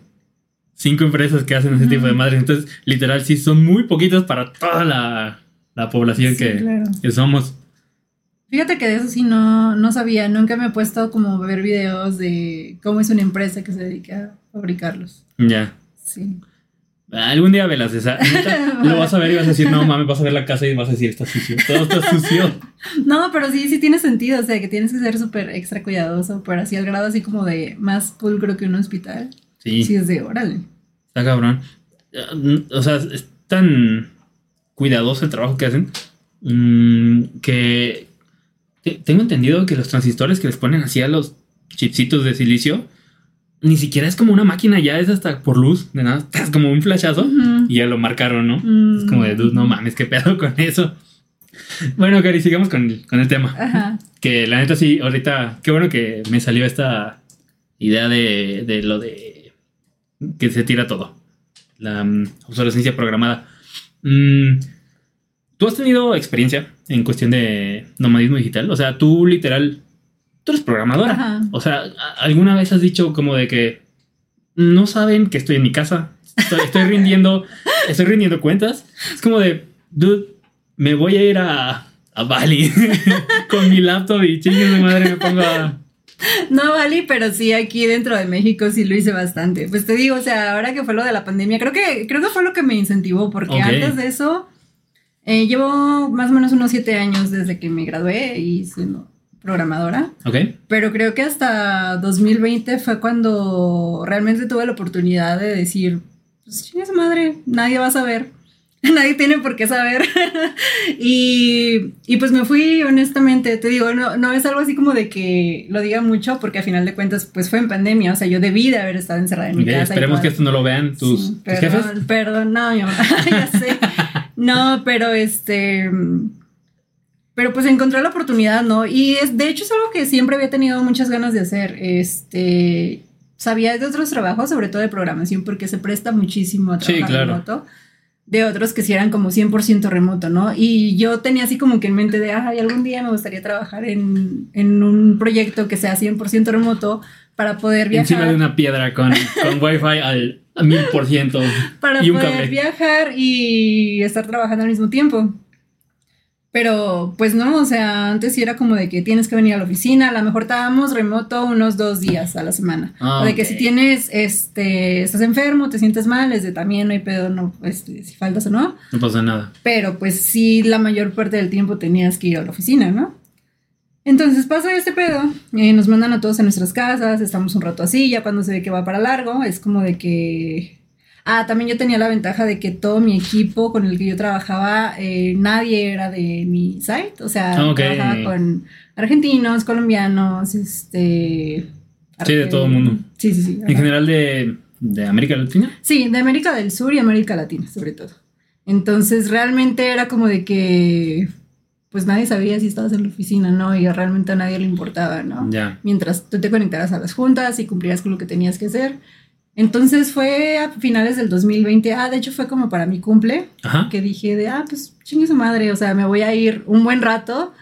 Cinco empresas que hacen ese tipo de madres. Entonces, literal, sí, son muy poquitas para toda la, la población Sí, que, claro. que somos. Fíjate que de eso sí no, no sabía. Nunca me he puesto como a ver videos de cómo es una empresa que se dedica a fabricarlos. Ya. Sí. Algún día velas esa. lo vas a ver y vas a decir, no mames, vas a ver la casa y vas a decir, está sucio. Todo está sucio. No, pero sí, sí tiene sentido. O sea, que tienes que ser súper extra cuidadoso, pero así al grado así como de más pulcro que un hospital. Sí. Sí, es de órale. Está cabrón. O sea, es tan cuidadoso el trabajo que hacen mm, que tengo entendido que los transistores que les ponen así a los chipsitos de silicio ni siquiera es como una máquina, ya es hasta por luz, de nada, es como un flashazo y ya lo marcaron, ¿no? Mm. Es como de, no mames, qué pedo con eso. Bueno, Cari, sigamos con, el- con el tema. Ajá. Que la neta sí, ahorita, qué bueno que me salió esta idea de, de lo de que se tira todo. La mm, obsolescencia programada. Mm, ¿Tú has tenido experiencia en cuestión de nomadismo digital? O sea, tú literal, tú eres programadora. Ajá. O sea, ¿a- ¿alguna vez has dicho como de que no saben que estoy en mi casa? Estoy, estoy rindiendo, estoy rindiendo cuentas. Es como de, dude, me voy a ir a, a Bali con mi laptop y chingue de madre me pongo a... No, Vali, pero sí, aquí dentro de México sí lo hice bastante. Pues te digo, o sea, ahora que fue lo de la pandemia, creo que, creo que fue lo que me incentivó, porque Ok. antes de eso, eh, llevo más o menos unos siete años desde que me gradué y siendo programadora. Ok. Pero creo que hasta 2020 fue cuando realmente tuve la oportunidad de decir, pues su madre, nadie va a saber. Nadie tiene por qué saber. y, y pues me fui, honestamente, te digo, no, no es algo así como de que lo diga mucho, porque a final de cuentas, pues fue en pandemia. O sea, yo debí de haber estado encerrada en mi Ok, casa. Esperemos que esto no lo vean tus, Sí, tus perdón, jefes. Perdón, no, mi mamá, ya sé. No, pero este. Pero pues encontré la oportunidad, ¿no? Y es, de hecho es algo que siempre había tenido muchas ganas de hacer. Este. Sabía de otros trabajos, sobre todo de programación, porque se presta muchísimo a Sí, trabajar claro. remoto. De otros que sí eran como 100% remoto, ¿no? Y yo tenía así como que en mente de, ay, algún día me gustaría trabajar en, en un proyecto que sea 100% remoto para poder viajar. Encima de una piedra con, con wifi al mil por ciento para y un poder cable. viajar y estar trabajando al mismo tiempo. Pero pues no, o sea, antes sí era como de que tienes que venir a la oficina, a lo mejor estábamos remoto unos dos días a la semana. Ah, o de que si tienes, este, estás enfermo, te sientes mal, es de también no hay pedo, no, este, si faltas o no. No pasa nada. Pero pues sí, la mayor parte del tiempo tenías que ir a la oficina, ¿no? Entonces pasa este pedo, eh, nos mandan a todos a nuestras casas, estamos un rato así, ya cuando se ve que va para largo, es como de que... Ah, también yo tenía la ventaja de que todo mi equipo con el que yo trabajaba, eh, nadie era de mi site, o sea, Ok. trabajaba con argentinos, colombianos, este... Sí, de todo el mundo. Sí, sí, sí. En general de, de América Latina. Sí, de América del Sur y América Latina, sobre todo. Entonces, realmente era como de que, pues nadie sabía si estabas en la oficina, ¿no? Y realmente a nadie le importaba, ¿no? Ya. Mientras tú te conectaras a las juntas y cumplieras con lo que tenías que hacer. Entonces fue a finales del 2020, ah, de hecho fue como para mi cumple, Ajá. que dije de, ah, pues chingue su madre, o sea, me voy a ir un buen rato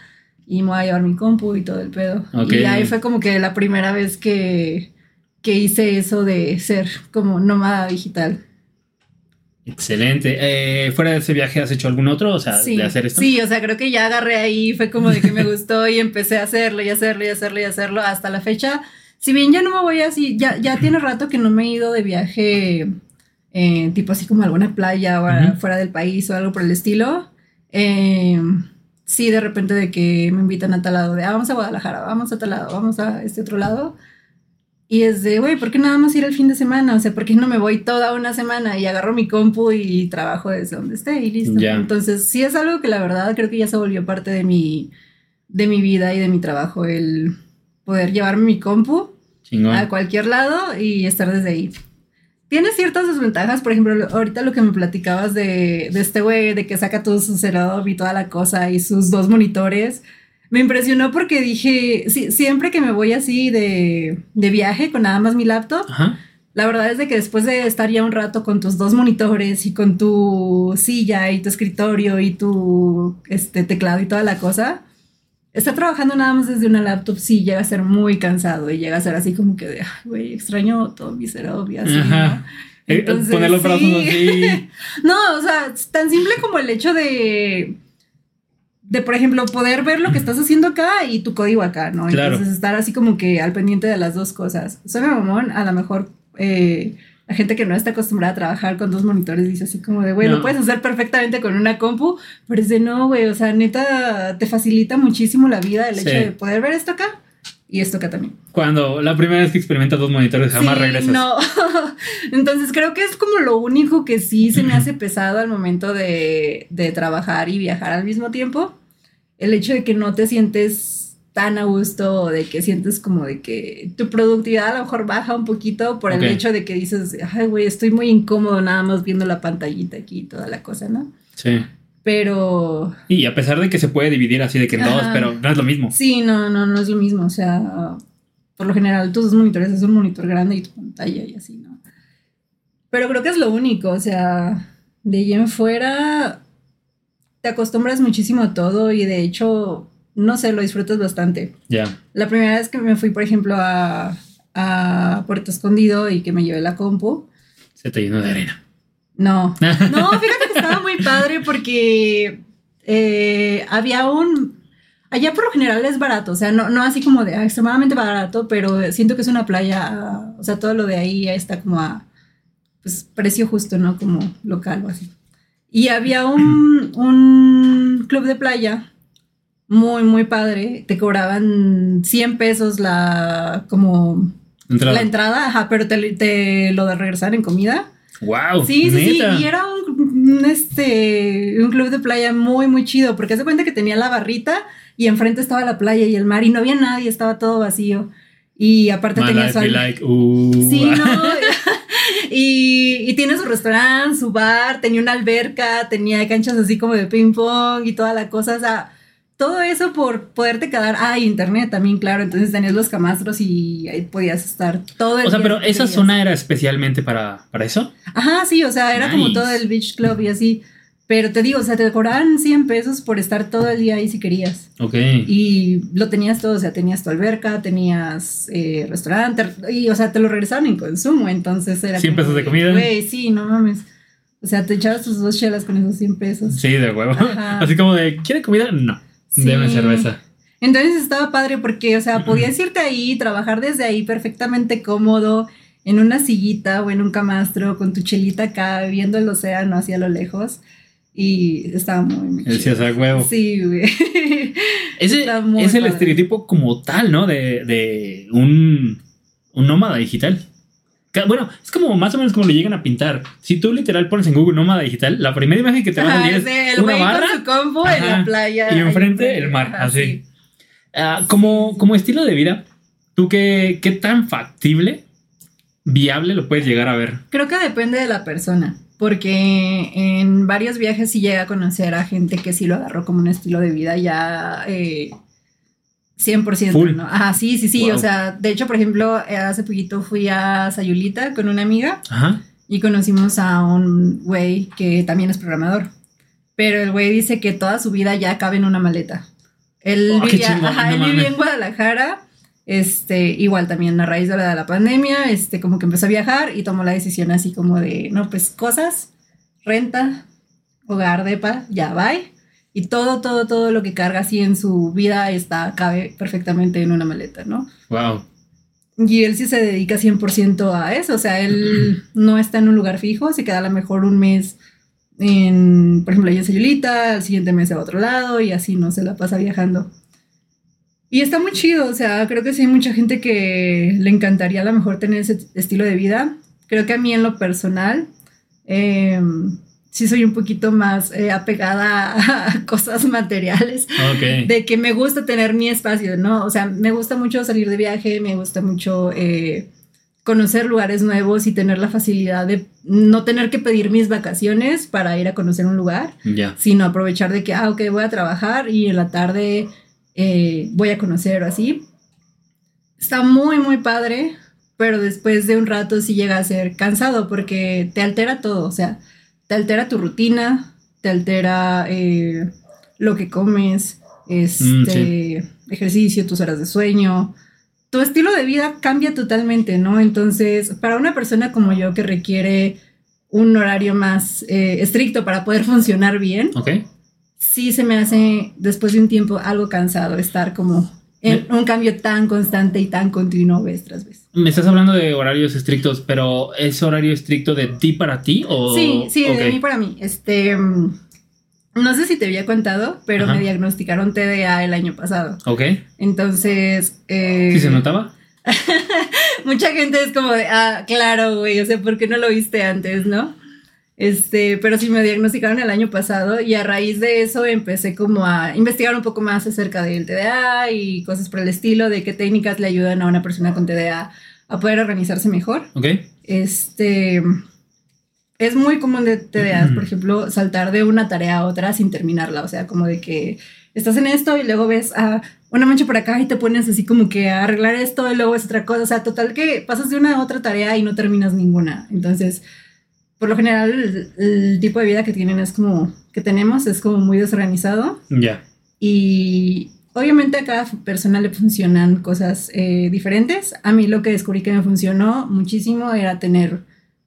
y me voy a llevar mi compu y todo el pedo. Ok. Y ahí fue como que la primera vez que, que hice eso de ser como nómada digital. Excelente. Eh, ¿Fuera de ese viaje has hecho algún otro? O sea, Sí, de hacer esto. sí, o sea, creo que ya agarré ahí, fue como de que me gustó y empecé a hacerlo y hacerlo y hacerlo y hacerlo hasta la fecha. Si bien ya no me voy así, ya, ya tiene rato que no me he ido de viaje, eh, tipo así como a alguna playa o a- Ujú. fuera del país o algo por el estilo. Eh, sí, de repente de que me invitan a tal lado, de ah, vamos a Guadalajara, vamos a tal lado, vamos a este otro lado. Y es de, güey, ¿por qué nada más ir el fin de semana? O sea, ¿por qué no me voy toda una semana y agarro mi compu y trabajo desde donde esté y listo? Ya. Entonces, sí es algo que la verdad creo que ya se volvió parte de mi, de mi vida y de mi trabajo, el poder llevarme mi compu Chingón. a cualquier lado y estar desde ahí. Tiene ciertas desventajas, por ejemplo, lo- ahorita lo que me platicabas de, de este güey, de que saca todo su setup y toda la cosa y sus dos monitores. Me impresionó porque dije, sí, siempre que me voy así de, de viaje con nada más mi laptop, Ajá. la verdad es de que después de estar ya un rato con tus dos monitores y con tu silla y tu escritorio y tu este, teclado y toda la cosa, estar trabajando nada más desde una laptop sí llega a ser muy cansado y llega a ser así como que de, "Ay, güey, extraño todo mi así, Ajá. ¿no? Eh, Entonces, poner los brazos sí. así. No, o sea, tan simple como el hecho de, de, por ejemplo, poder ver lo que estás haciendo acá y tu código acá, ¿no? Claro. Entonces estar así como que al pendiente de las dos cosas. Soy mamón, a lo mejor eh, la gente que no está acostumbrada a trabajar con dos monitores dice así como de, güey, No. lo puedes hacer perfectamente con una compu, pero es de no, güey, o sea, neta, te facilita muchísimo la vida el hecho de poder ver esto acá y esto acá también. Cuando la primera vez que experimentas dos monitores jamás Sí, regresas. No. Entonces creo que es como lo único que sí se me hace pesado al momento de, de trabajar y viajar al mismo tiempo. El hecho de que no te sientes tan a gusto o de que sientes como de que tu productividad a lo mejor baja un poquito por el hecho de que dices, ay, güey, estoy muy incómodo nada más viendo la pantallita aquí y toda la cosa, ¿no? Sí. Pero Y a pesar de que se puede dividir así de que en dos, pero no es lo mismo. sí, no, no, no es lo mismo. O sea, por lo general tus dos monitores es un monitor grande y tu pantalla y así, ¿no? Pero creo que es lo único, o sea, de ahí en fuera te acostumbras muchísimo a todo y de hecho, no sé, lo disfrutas bastante. Ya. La primera vez que me fui, por ejemplo, a, a Puerto Escondido y que me llevé la compu, Se te llenó de arena. No, no, fíjate que estaba muy padre porque eh, había un... Allá por lo general es barato, o sea, no, no así como de ah, extremadamente barato, pero siento que es una playa, o sea, todo lo de ahí está como a pues, precio justo, ¿no? Como local o así. Y había un, un club de playa muy, muy padre. Te cobraban 100 pesos la, como, Entrada. la entrada, ajá, pero te, te lo de regresar en comida. Wow. Sí, sí, neta. sí. Y era un, un, este, un club de playa muy, muy chido, porque hace cuenta que tenía la barrita y enfrente estaba la playa y el mar y no había nadie, estaba todo vacío. Y aparte My tenía su like, uh, Sí, no. y, y tiene su restaurante, su bar, tenía una alberca, tenía canchas así como de ping pong y toda la cosa. O sea, todo eso por poderte quedar. Ah, internet también, claro. Entonces tenías los camastros y ahí podías estar todo el O sea, pero esa querías. zona era especialmente para, para eso. Ajá, sí, o sea, era como todo el beach club y así. Pero te digo, o sea, te cobraban 100 pesos por estar todo el día ahí si querías. Ok. Y lo tenías todo, o sea, tenías tu alberca, tenías eh, restaurante, y o sea, te lo regresaban en consumo, entonces era 100 como pesos de comida. Güey, sí, no mames. O sea, te echabas tus dos chelas con esos 100 pesos. Sí, de huevo. Ajá. Así como de, ¿quiere comida? No. Sí. Deme cerveza. Entonces estaba padre porque, o sea, podías irte ahí, trabajar desde ahí perfectamente cómodo, en una sillita o en un camastro, con tu chelita acá, viendo el océano hacia lo lejos. Y estaba muy. Decías a huevo. Sí, güey. Ese es el padre. estereotipo como tal, ¿no? De, de un, un nómada digital. Bueno, es como más o menos como lo llegan a pintar. Si tú literal pones en Google nómada digital, la primera imagen que te va a salir es el una barra con su combo en la playa. y enfrente el mar, así. sí. Ah, como, como estilo de vida, ¿tú qué, qué tan factible, viable lo puedes llegar a ver? Creo que depende de la persona, porque en varios viajes sí llega a conocer a gente que sí lo agarró como un estilo de vida ya eh, 100%, Full. ¿no? Ajá, sí, sí, sí, Wow. o sea, de hecho, por ejemplo, eh, hace poquito fui a Sayulita con una amiga Ajá. y conocimos a un güey que también es programador, pero el güey dice que toda su vida ya cabe en una maleta. Él, Oh, vivía, ajá, no él vivía en Guadalajara, este, igual también a raíz de la, de la pandemia, este, como que empezó a viajar y tomó la decisión así como de, no, pues cosas renta, hogar, depa, ya va. Y todo, todo, todo lo que carga así en su vida está, cabe perfectamente en una maleta, ¿no? Wow. Y él sí se dedica 100% a eso, o sea, él no está en un lugar fijo, se queda a lo mejor un mes en, por ejemplo, allá en Sayulita, al siguiente mes a otro lado y así, ¿no? Se la pasa viajando. Y está muy chido, o sea, creo que sí hay mucha gente que le encantaría a lo mejor tener ese estilo de vida. Creo que a mí en lo personal, eh, sí soy un poquito más eh, apegada a cosas materiales. De que me gusta tener mi espacio, ¿no? O sea, me gusta mucho salir de viaje, me gusta mucho eh, conocer lugares nuevos y tener la facilidad de no tener que pedir mis vacaciones para ir a conocer un lugar, sino aprovechar de que, ah, ok, voy a trabajar y en la tarde eh, voy a conocer o así. Está muy, muy padre, pero después de un rato sí llega a ser cansado porque te altera todo, o sea, te altera tu rutina, te altera eh, lo que comes, este, mm, ejercicio, tus horas de sueño. Tu estilo de vida cambia totalmente, ¿no? Entonces, para una persona como yo que requiere un horario más eh, estricto para poder funcionar bien, sí se me hace después de un tiempo algo cansado estar como en un cambio tan constante y tan continuo vez tras vez. Me estás hablando de horarios estrictos, pero ¿es horario estricto de ti para ti o...? Sí, sí, de mí para mí. Este, mm, no sé si te había contado, pero me diagnosticaron TDA el año pasado. Ok. Entonces... Eh, ¿Sí se notaba? mucha gente es como de, ah, claro, güey, o sea, ¿por qué no lo viste antes, no? Este, pero sí me diagnosticaron el año pasado y a raíz de eso empecé como a investigar un poco más acerca del TDA y cosas por el estilo, de qué técnicas le ayudan a una persona con TDA a poder organizarse mejor. Ok. Este, es muy común de TDA, por ejemplo, saltar de una tarea a otra sin terminarla, o sea, como de que estás en esto y luego ves a una mancha por acá y te pones así como que a arreglar esto y luego es otra cosa, o sea, total que pasas de una a otra tarea y no terminas ninguna. Entonces, por lo general el, tipo de vida que tienen es como, que tenemos es como muy desorganizado. Ya. Y obviamente a cada persona le funcionan cosas eh, diferentes. A mí lo que descubrí que me funcionó muchísimo era tener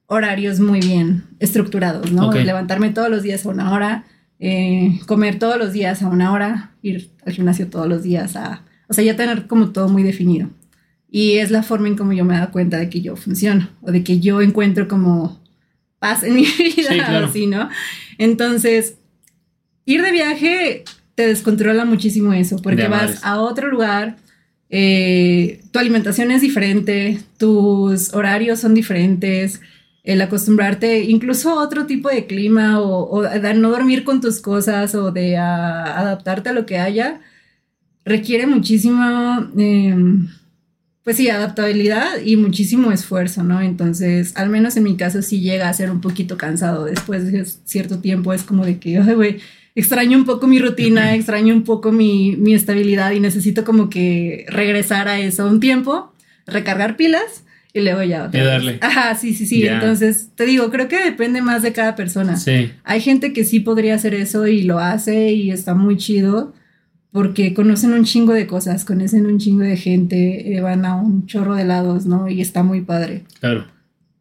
horarios muy bien estructurados, ¿no? Levantarme todos los días a una hora, eh, comer todos los días a una hora, ir al gimnasio todos los días a... O sea, ya tener como todo muy definido. Y es la forma en como yo me he dado cuenta de que yo funciono o de que yo encuentro como paz en mi vida, así, ¿no? Entonces, ir de viaje te descontrola muchísimo eso, porque vas a otro lugar, eh, tu alimentación es diferente, tus horarios son diferentes, el acostumbrarte incluso a otro tipo de clima o, de no dormir con tus cosas o de adaptarte a lo que haya, requiere muchísimo... Em, pues sí, adaptabilidad y muchísimo esfuerzo, ¿no? Entonces, al menos en mi caso sí llega a ser un poquito cansado después de cierto tiempo, es como de que, ay, güey, extraño un poco mi rutina, extraño un poco mi, mi estabilidad y necesito como que regresar a eso un tiempo, recargar pilas y luego ya otra y darle. Ajá, sí, sí, sí. Entonces, te digo, creo que depende más de cada persona. Sí. Hay gente que sí podría hacer eso y lo hace y está muy chido porque conocen un chingo de cosas, conocen un chingo de gente, eh, van a un chorro de lados, ¿no? Y está muy padre. Claro.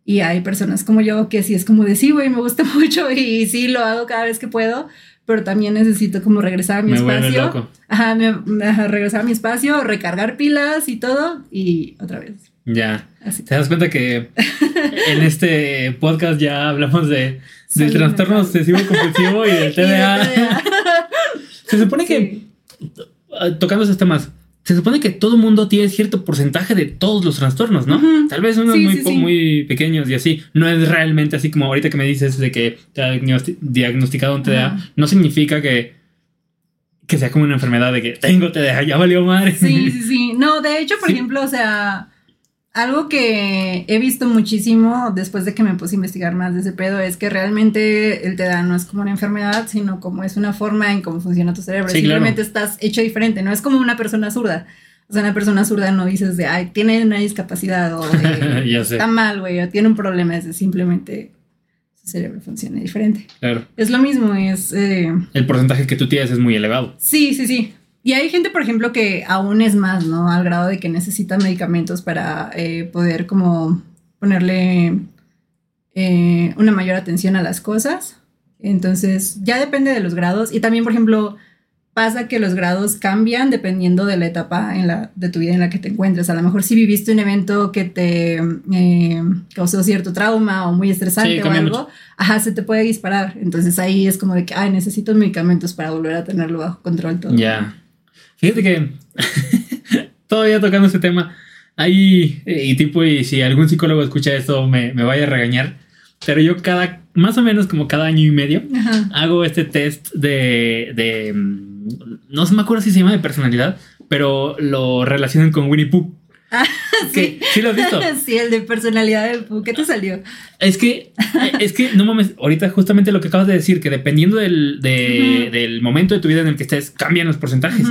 Y hay personas como yo que sí es como de sí, güey, me gusta mucho y sí lo hago cada vez que puedo, pero también necesito como regresar a mi espacio. Loco. Ajá, regresar a mi espacio, recargar pilas y todo y otra vez. Ya. ¿Te das cuenta que en este podcast ya hablamos de, del trastorno obsesivo compulsivo y del TDA? Se supone que tocando esos temas, se supone que todo mundo tiene cierto porcentaje de todos los trastornos, ¿no? Tal vez unos muy, muy pequeños y así. No es realmente así como ahorita que me dices de que te ha diagnosticado un TDA. No significa que, que sea como una enfermedad de que tengo TDA, ya valió madre. Sí, sí, sí. No, de hecho, por ejemplo, o sea algo que he visto muchísimo después de que me puse a investigar más de ese pedo es que realmente el TDA no es como una enfermedad, sino como es una forma en cómo funciona tu cerebro. Simplemente estás hecho diferente, no es como una persona zurda. O sea, una persona zurda no dices de, ay, tiene una discapacidad o está mal, güey, o tiene un problema, es simplemente su cerebro funciona diferente. Claro. Es lo mismo, es... Eh, el porcentaje que tú tienes es muy elevado. Sí, sí, sí. Y hay gente, por ejemplo, que aún es más, ¿no? Al grado de que necesita medicamentos para eh, poder como ponerle eh, una mayor atención a las cosas. Entonces, ya depende de los grados. Y también, por ejemplo, pasa que los grados cambian dependiendo de la etapa en la, de tu vida en la que te encuentres. A lo mejor si viviste un evento que te eh, causó cierto trauma o muy estresante o algo, ajá, se te puede disparar. Entonces ahí es como de que, ay, necesito medicamentos para volver a tenerlo bajo control todo. Ya. Fíjate que todavía tocando ese tema, ahí, y tipo, y si algún psicólogo escucha esto, me, me vaya a regañar. Pero yo cada, más o menos como cada año y medio, hago este test de, de no se me acuerdo si se llama de personalidad, pero lo relacionan con Winnie Pooh. Ah, sí. ¿Sí lo has visto? Sí, el de personalidad de Pooh. ¿Qué te salió? Es que, es que, no mames, ahorita justamente lo que acabas de decir, que dependiendo del, del momento de tu vida en el que estés, cambian los porcentajes.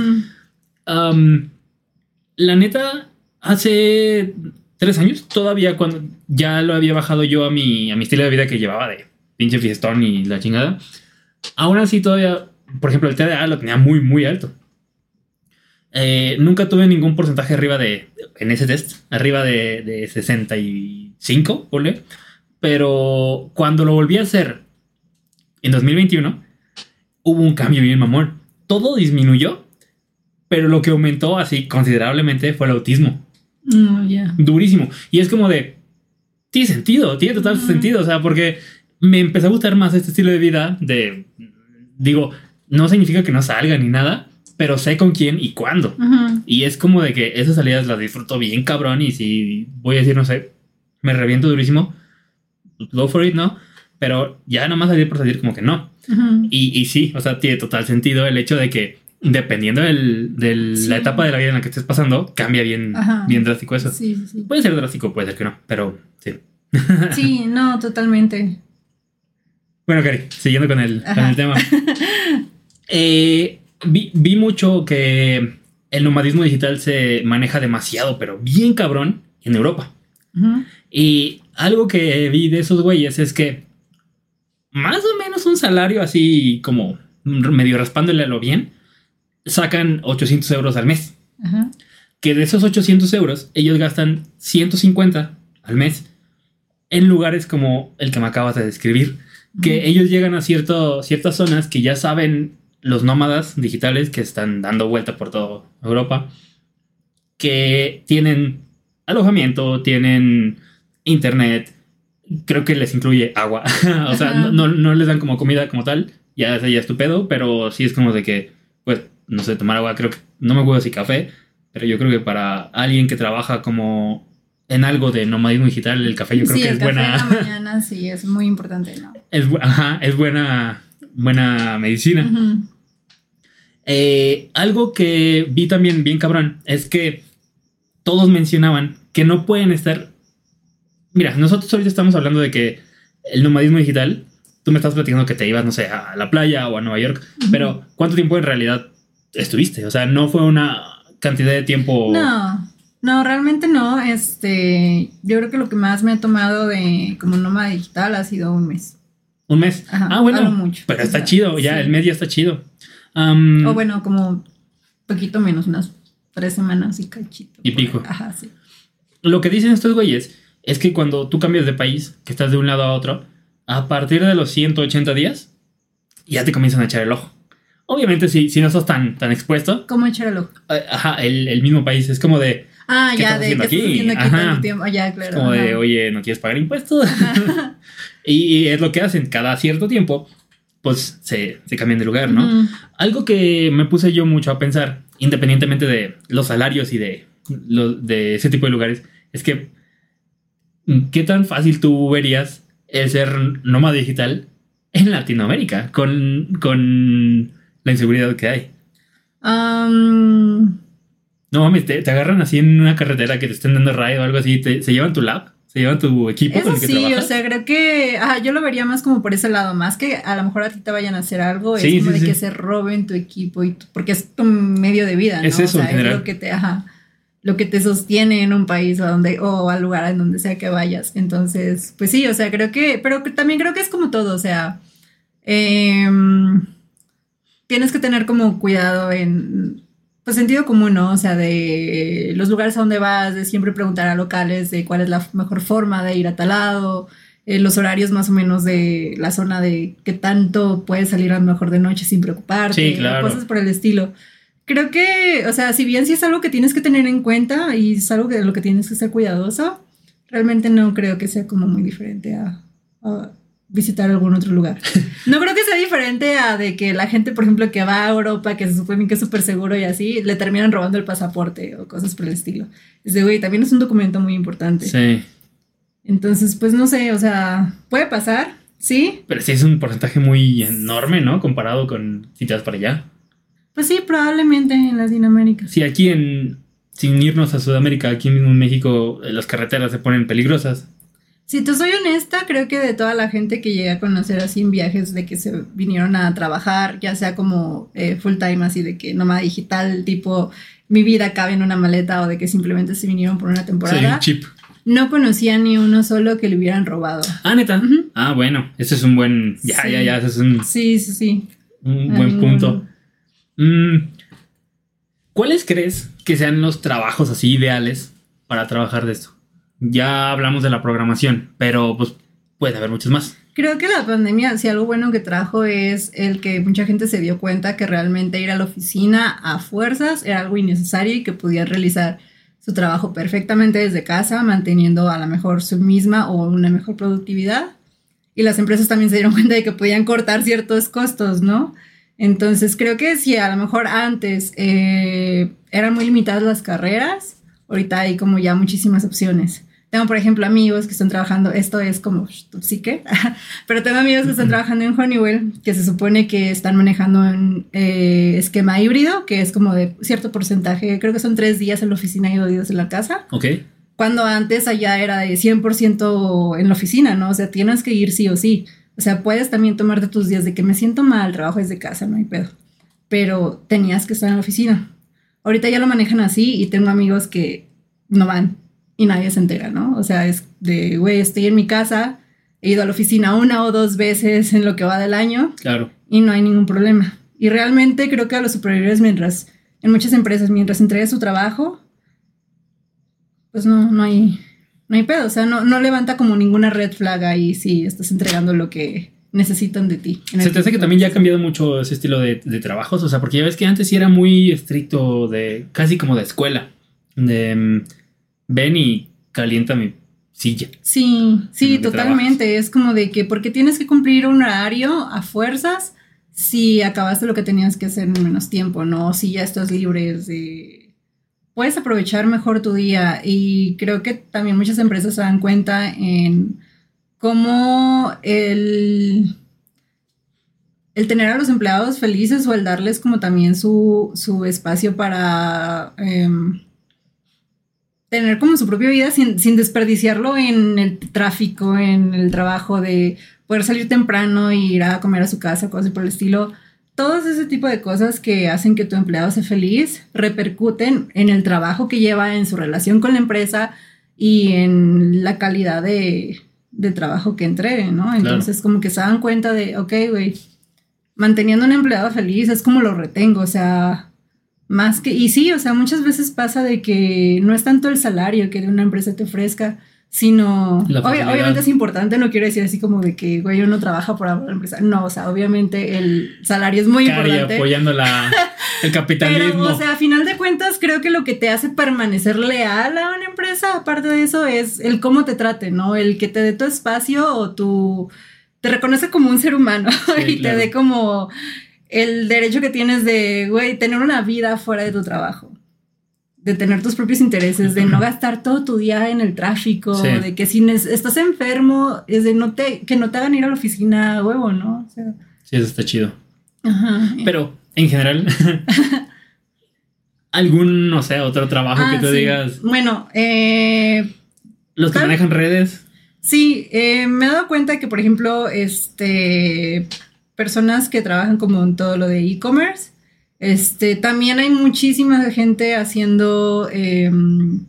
La neta, hace tres años, todavía cuando ya lo había bajado yo a mi, a mi estilo de vida que llevaba de pinche fiestón y la chingada, aún así todavía por ejemplo, el TDA lo tenía muy, muy alto. Eh, nunca tuve ningún porcentaje arriba de, en ese test, arriba de, de 65, ¿vale? Pero cuando lo volví a hacer en 2021, hubo un cambio bien mamón. Todo disminuyó, pero lo que aumentó así considerablemente fue el autismo. Mm, Durísimo. Y es como de, tiene sentido, tiene total sentido, o sea, porque me empezó a gustar más este estilo de vida de, digo, no significa que no salga ni nada, pero sé con quién y cuándo. Y es como de que esas salidas las disfruto bien cabrón y si voy a decir, no sé, me reviento durísimo, go for it, ¿no? Pero ya nada más salir por salir como que no. y, y, sí, o sea, tiene total sentido el hecho de que dependiendo de la etapa de la vida en la que estés pasando, cambia bien, bien drástico eso. Sí, sí, puede ser drástico, puede ser que no, pero sí. sí, no, totalmente. Bueno, Cari, siguiendo con el, con el tema. Eh, vi, mucho que el nomadismo digital se maneja demasiado, pero bien cabrón, en Europa. Y algo que vi de esos güeyes es que más o menos un salario así como medio raspándole a lo bien, sacan 800 euros al mes. Que de esos 800 euros, ellos gastan 150 al mes en lugares como el que me acabas de describir. Que ellos llegan a cierto, ciertas zonas que ya saben los nómadas digitales que están dando vuelta por toda Europa, que tienen alojamiento, tienen internet, creo que les incluye agua, o sea, no, no, les dan como comida como tal, ya es ya estupendo, pero sí es como de que, pues, no sé, tomar agua, creo que, no me acuerdo si café, pero yo creo que para alguien que trabaja como en algo de nomadismo digital, el café yo creo que es buena. En la mañana sí, es muy importante, ¿no? Es, ajá, es buena, buena medicina. Eh, algo que vi también bien cabrón es que todos mencionaban que no pueden estar. Mira, nosotros ahorita estamos hablando de que el nomadismo digital, tú me estás platicando que te ibas, no sé, a la playa o a Nueva York, pero ¿cuánto tiempo en realidad estuviste? O sea, no fue una cantidad de tiempo. No, no, realmente no. Este, yo creo que lo que más me ha tomado de como nómada digital ha sido un mes. Un mes. ah, bueno. Mucho. Pero está chido, ya el medio está chido o bueno, como poquito menos, unas tres semanas y cachito. Y pico. Ajá, sí. Lo que dicen estos güeyes es que cuando tú cambias de país, que estás de un lado a otro, a partir de los 180 días, ya te comienzan a echar el ojo. Obviamente, si, si no estás tan, tan expuesto. ¿Cómo echar el ojo? Eh, ajá, el, mismo país. Es como de. Ah, ya, de que aquí? haciendo aquí tanto tiempo. Ah, ya, claro. Es como de, oye, ¿no quieres pagar impuestos? y, es lo que hacen cada cierto tiempo pues se, cambian de lugar, ¿no? Algo que me puse yo mucho a pensar, independientemente de los salarios y de, de ese tipo de lugares, es que ¿qué tan fácil tú verías el ser nómada digital en Latinoamérica con, con la inseguridad que hay? No mames, te, agarran así en una carretera que te estén dando rayo o algo así, te, se llevan tu lap se lleva tu equipo con el que sí, o sea, creo que yo lo vería más como por ese lado, más que a lo mejor a ti te vayan a hacer algo, es como de que se roben tu equipo y porque es tu medio de vida, ¿no? Es eso, o sea, es lo que te, ajá, lo que te sostiene en un país o donde o al lugar en donde sea que vayas. Entonces, pues sí, o sea, creo que, pero también creo que es como todo, o sea, em, tienes que tener como cuidado en pues sentido común, ¿no? O sea, de los lugares a donde vas, de siempre preguntar a locales de cuál es la mejor forma de ir a tal lado, eh, los horarios más o menos de la zona de qué tanto puedes salir a lo mejor de noche sin preocuparte, Sí, claro. cosas por el estilo. Creo que, o sea, si bien sí es algo que tienes que tener en cuenta y es algo de lo que tienes que ser cuidadoso, realmente no creo que sea como muy diferente a, a visitar algún otro lugar. No creo que sea diferente a de que la gente, por ejemplo, que va a Europa, que se supone que es súper seguro y así, le terminan robando el pasaporte o cosas por el estilo. Es de, güey, también es un documento muy importante. Sí. Entonces, pues no sé, o sea, puede pasar, ¿sí? Pero sí es un porcentaje muy enorme, ¿no? Comparado con si te vas para allá. Pues sí, probablemente en Latinoamérica. Sí, aquí en. Sin irnos a Sudamérica, aquí mismo en México, eh, las carreteras se ponen peligrosas. Si te soy honesta, creo que de toda la gente que llega a conocer así en viajes de que se vinieron a trabajar, ya sea como eh, full time, así de que nómada digital, tipo mi vida cabe en una maleta o de que simplemente se vinieron por una Sí, temporada, chip. no conocía ni uno solo que le hubieran robado. Ah, neta. Ah, bueno, ese es un buen. Ya, Sí. ya, ya, ese es un, Sí, sí, sí. un buen ninguno. punto. Mm, ¿Cuáles crees que sean los trabajos así ideales para trabajar de esto? Ya hablamos de la programación, pero pues puede haber muchos más. Creo que la pandemia, si algo bueno que trajo es el que mucha gente se dio cuenta que realmente ir a la oficina a fuerzas era algo innecesario y que podía realizar su trabajo perfectamente desde casa, manteniendo a lo mejor su misma o una mejor productividad. Y las empresas también se dieron cuenta de que podían cortar ciertos costos, ¿no? Entonces creo que si a lo mejor antes eh, eran muy limitadas las carreras, ahorita hay como ya muchísimas opciones. Tengo, por ejemplo, amigos que están trabajando, esto es como tu psique, pero tengo amigos que están trabajando en Honeywell, que se supone que están manejando un eh, esquema híbrido, que es como de cierto porcentaje, creo que son tres días en la oficina y dos días en la casa, ¿Ok? cuando antes allá era de 100% en la oficina, ¿no? O sea, tienes que ir sí o sí. O sea, puedes también tomarte tus días de que me siento mal, trabajo desde casa, no hay pedo. Pero tenías que estar en la oficina. Ahorita ya lo manejan así y tengo amigos que no van y nadie se entera, ¿no? O sea, es de, güey, estoy en mi casa, he ido a la oficina una o dos veces en lo que va del año Claro. y no hay ningún problema. Y realmente creo que a los superiores, mientras, en muchas empresas, mientras entregue su trabajo, pues no, no hay, no hay pedo. O sea, no, no levanta como ninguna red flag ahí si estás entregando lo que necesitan de ti. ¿Se te hace que también ya ha cambiado mucho ese estilo de, de trabajos? O sea, porque ya ves que antes sí era muy estricto de casi como de escuela. De mm, ven y calienta mi silla. Sí, sí, totalmente. Es como de que, porque tienes que cumplir un horario a fuerzas si acabaste lo que tenías que hacer en menos tiempo, ¿no? Si ya estás libre de... Puedes aprovechar mejor tu día y creo que también muchas empresas se dan cuenta en cómo el, el tener a los empleados felices o el darles como también su, su espacio para... em, tener como su propia vida sin, sin desperdiciarlo en el tráfico, en el trabajo de poder salir temprano e ir a comer a su casa, cosas por el estilo. Todos ese tipo de cosas que hacen que tu empleado sea feliz repercuten en el trabajo que lleva, en su relación con la empresa y en la calidad de, de trabajo que entregue, ¿no? Entonces como que se dan cuenta de, ok, güey, manteniendo un empleado feliz es como lo retengo, o sea, más que, y sí, o sea, muchas veces pasa de que no es tanto el salario que de una empresa te ofrezca, sino, obviamente es importante, no quiero decir así como de que, güey, uno trabaja por la empresa, no, o sea, obviamente el salario es muy Cari importante. apoyando la, el capitalismo. Pero, o sea, a final de cuentas, creo que lo que te hace permanecer leal a una empresa, aparte de eso, es el cómo te trate, ¿no? El que te dé tu espacio o tu. te reconoce como un ser humano Sí, y claro. te dé como el derecho que tienes de, güey, tener una vida fuera de tu trabajo. De tener tus propios intereses, de no gastar todo tu día en el tráfico, Sí. de que si estás enfermo, es de no te, que no te hagan ir a la oficina a huevo, ¿no? O sea, Sí, eso está chido. ajá. Pero en general, algún, no sé, otro trabajo Ah, que tú sí. digas, Bueno, eh, los que manejan redes. Sí, eh, me he dado cuenta que, por ejemplo, este, personas que trabajan como en todo lo de e-commerce, este, también hay muchísima gente haciendo em,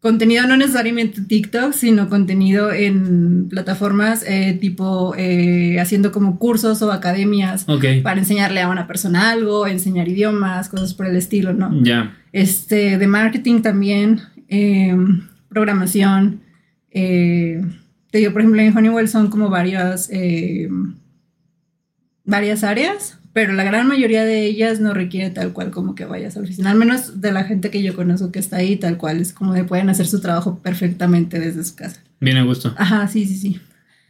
contenido, no necesariamente TikTok, sino contenido en plataformas eh, tipo eh, haciendo como cursos o academias para enseñarle a una persona algo, enseñar idiomas, cosas por el estilo, ¿no? ya. este, de marketing también, eh, programación, eh, te digo, por ejemplo, en Honeywell son como varias, eh, varias áreas, pero la gran mayoría de ellas no requiere tal cual como que vayas a la oficina. Al menos de la gente que yo conozco que está ahí, tal cual, es como de pueden hacer su trabajo perfectamente desde su casa. Bien a gusto. Ajá, sí, sí, sí.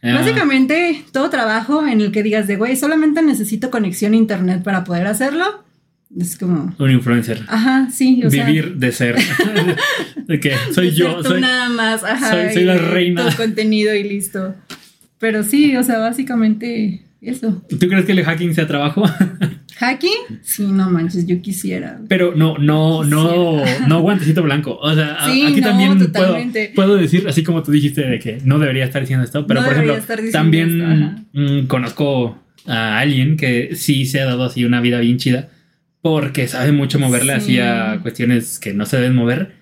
Ah, Básicamente, todo trabajo en el que digas de, güey, solamente necesito conexión a internet para poder hacerlo, es como... Un influencer. Ajá, sí, o sea, Vivir de ser. de que soy de yo. ser tú Soy, nada más, ajá. soy- soy la reina. Tu contenido y listo. Pero sí, o sea, básicamente eso. ¿Tú crees que el hacking sea trabajo? ¿Hacking? Sí, no manches, yo quisiera. Pero no, no, no, no guantecito blanco. O sea, Sí, aquí no, también puedo, decir, así como tú dijiste, de que no debería estar diciendo esto, pero No por ejemplo, también esto, mm, conozco a alguien que sí se ha dado así una vida bien chida porque sabe mucho moverle Sí. así a cuestiones que no se deben mover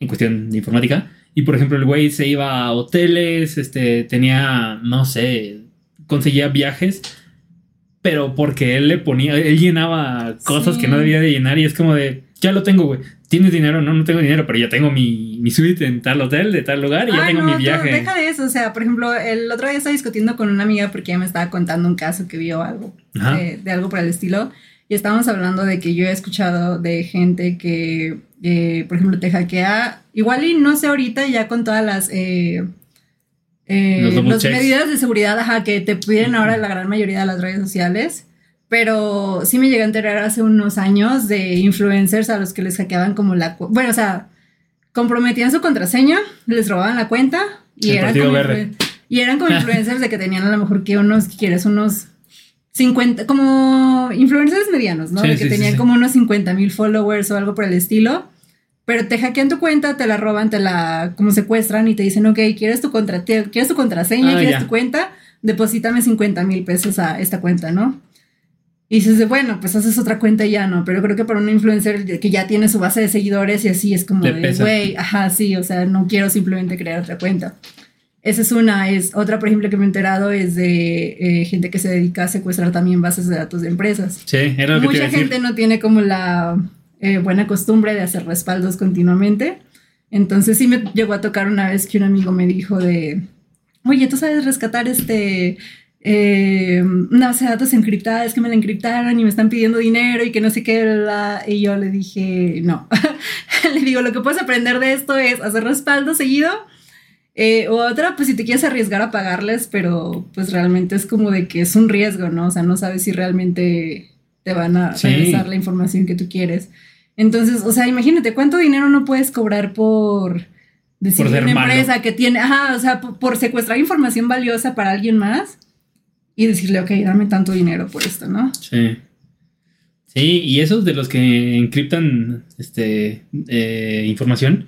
en cuestión de informática. Y por ejemplo, el güey se iba a hoteles, este, tenía, no sé, conseguía viajes, pero porque él le ponía, él llenaba cosas Sí. que no debía de llenar y es como de, ya lo tengo, güey. ¿Tienes dinero? No, no tengo dinero, pero ya tengo mi, mi suite en tal hotel, de tal lugar y ya Ay, tengo no, mi viaje. deja de eso. O sea, por ejemplo, el otro día estaba discutiendo con una amiga porque ella me estaba contando un caso que vio algo de, de algo por el estilo. Y estábamos hablando de que yo he escuchado de gente que, eh, por ejemplo, te hackea. Igual y no sé ahorita ya con todas las eh, eh, las checks. medidas de seguridad ajá, que te piden ahora la gran mayoría de las redes sociales. Pero sí me llegué a enterar hace unos años de influencers a los que les hackeaban como la... Bueno, o sea, comprometían su contraseña, les robaban la cuenta y El eran, como Verde. y eran como influencers de que tenían a lo mejor que unos, que quieres, unos 50, como influencers medianos, ¿no? Sí, de que sí, tenían sí. como unos 50 mil followers o algo por el estilo. Pero te hackean tu cuenta, te la roban, te la como secuestran y te dicen, ok, ¿quieres tu, contra ¿quieres tu contraseña? Ah, ¿Quieres ya. tu cuenta? Deposítame 50 mil pesos a esta cuenta, ¿no? Y dices, bueno, pues haces otra cuenta y ya no, pero creo que para un influencer que ya tiene su base de seguidores y así es como Le de, güey, ajá, sí, o sea, no quiero simplemente crear otra cuenta. Esa es una, es otra, por ejemplo, que me he enterado es de eh, gente que se dedica a secuestrar también bases de datos de empresas. Sí, era lo que te iba Mucha a decir. gente no tiene como la eh, buena costumbre de hacer respaldos continuamente. Entonces sí me llegó a tocar una vez que un amigo me dijo de, oye, ¿tú sabes rescatar este... Eh, una datos encriptada, es que me la encriptaron y me están pidiendo dinero y que no sé qué, bla. y yo le dije, no, le digo, lo que puedes aprender de esto es hacer respaldo seguido, eh, o otra, pues si te quieres arriesgar a pagarles, pero pues realmente es como de que es un riesgo, ¿no? O sea, no sabes si realmente te van a Sí. regresar la información que tú quieres. Entonces, o sea, imagínate cuánto dinero no puedes cobrar por decir una malo. empresa que tiene, ajá, o sea, por, por secuestrar información valiosa para alguien más y decirle, ok, dame tanto dinero por esto, ¿no? Sí. Sí, y esos de los que encriptan este eh, información,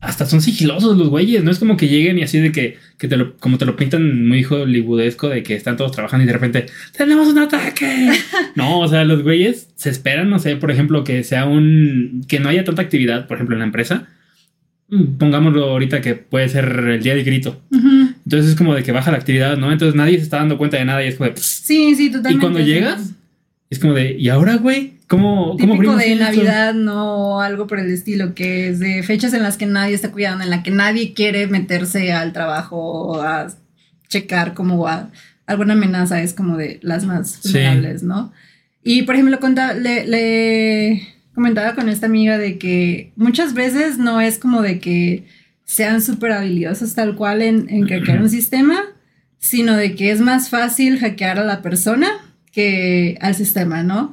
hasta son sigilosos los güeyes, no es como que lleguen y así de que, que te lo, como te lo pintan muy hollywoodesco de que están todos trabajando y de repente tenemos un ataque. no, o sea, los güeyes se esperan, no sé, por ejemplo, que sea un, que no haya tanta actividad, por ejemplo, en la empresa. Mm, Pongámoslo ahorita que puede ser el día del grito. Ujú. Entonces es como de que baja la actividad, ¿no? Entonces nadie se está dando cuenta de nada y es como de, Sí, sí, totalmente. y cuando llegas, es como de, ¿y ahora, güey? ¿Cómo, Típico de esto? Navidad, no algo por el estilo, que es de fechas en las que nadie está cuidando, en la que nadie quiere meterse al trabajo a checar como a alguna amenaza, es como de las más Sí. vulnerables, ¿no? Y por ejemplo, conta- le, le comentaba con esta amiga de que muchas veces no es como de que sean súper habilidosos tal cual en, en hackear un sistema, sino de que es más fácil hackear a la persona que al sistema, ¿no?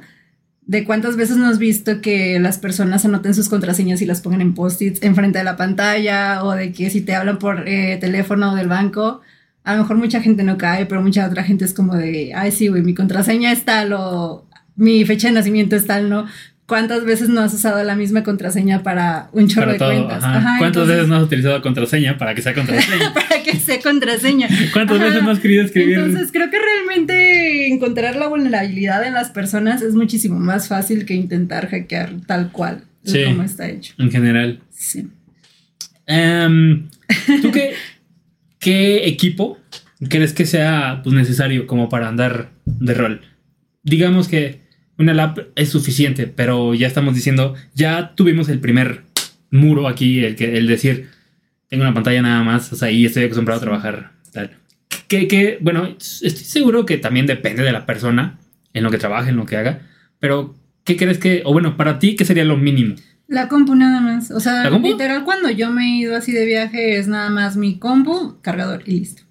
De cuántas veces has visto que las personas anoten sus contraseñas y las pongan en post-its enfrente de la pantalla, o de que si te hablan por eh, teléfono del banco, a lo mejor mucha gente no cae, pero mucha otra gente es como de, ay, sí, güey, mi contraseña es tal, o mi fecha de nacimiento es tal, ¿no? ¿Cuántas veces no has usado la misma contraseña para un chorro Para de todo, cuentas? ajá. Ajá, ¿Cuántas entonces- veces no has utilizado contraseña para que sea contraseña? para que sea contraseña. ¿Cuántas Ajá. veces no has querido escribir? Entonces creo que realmente encontrar la vulnerabilidad en las personas es muchísimo más fácil que intentar hackear tal cual Sí. como está hecho. En general. Sí. Em, ¿Tú qué, qué equipo crees que sea pues, necesario como para andar de rol? Digamos que una lap es suficiente, pero ya estamos diciendo, ya tuvimos el primer muro aquí, el, que, el decir, tengo una pantalla nada más, o sea, y estoy acostumbrado a trabajar tal. Que, que, bueno, estoy seguro que también depende de la persona en lo que trabaje, en lo que haga, pero ¿qué crees que, o bueno, para ti, qué sería lo mínimo? La compu nada más. O sea, literal cuando yo me he ido así de viaje es nada más mi compu, cargador y listo.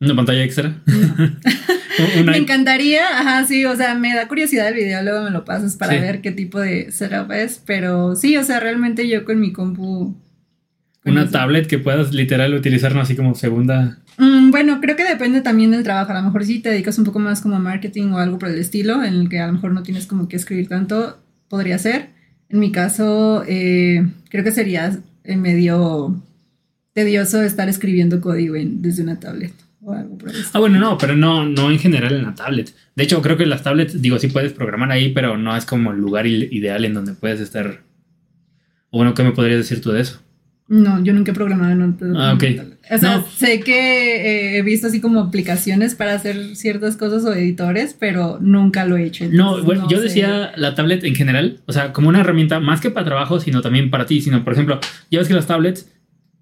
¿Una pantalla extra? me encantaría, ajá, sí, o sea, me da curiosidad el video, luego me lo pasas para Sí. ver qué tipo de setup es, pero sí, o sea, realmente yo con mi compu... con Una eso. tablet que puedas literal utilizar así como segunda. Mm, bueno, creo que depende también del trabajo. A lo mejor si te dedicas un poco más como a marketing o algo por el estilo, en el que a lo mejor no tienes como que escribir tanto, podría ser. En mi caso, eh, creo que sería medio tedioso estar escribiendo código en- desde una tablet o algo por el estilo. Ah, bueno, no, pero no, no en general en la tablet. De hecho, creo que las tablets, digo, sí puedes programar ahí, pero no es como el lugar ideal en donde puedes estar. O bueno, ¿qué me podrías decir tú de eso? No, yo nunca he programado en un Ah, ok. O sea, No. sé que eh, he visto así como aplicaciones para hacer ciertas cosas o editores, pero nunca lo he hecho. No, bueno, no yo sé. decía la tablet en general, o sea, como una herramienta más que para trabajo, sino también para ti, sino, por ejemplo, ya ves que las tablets,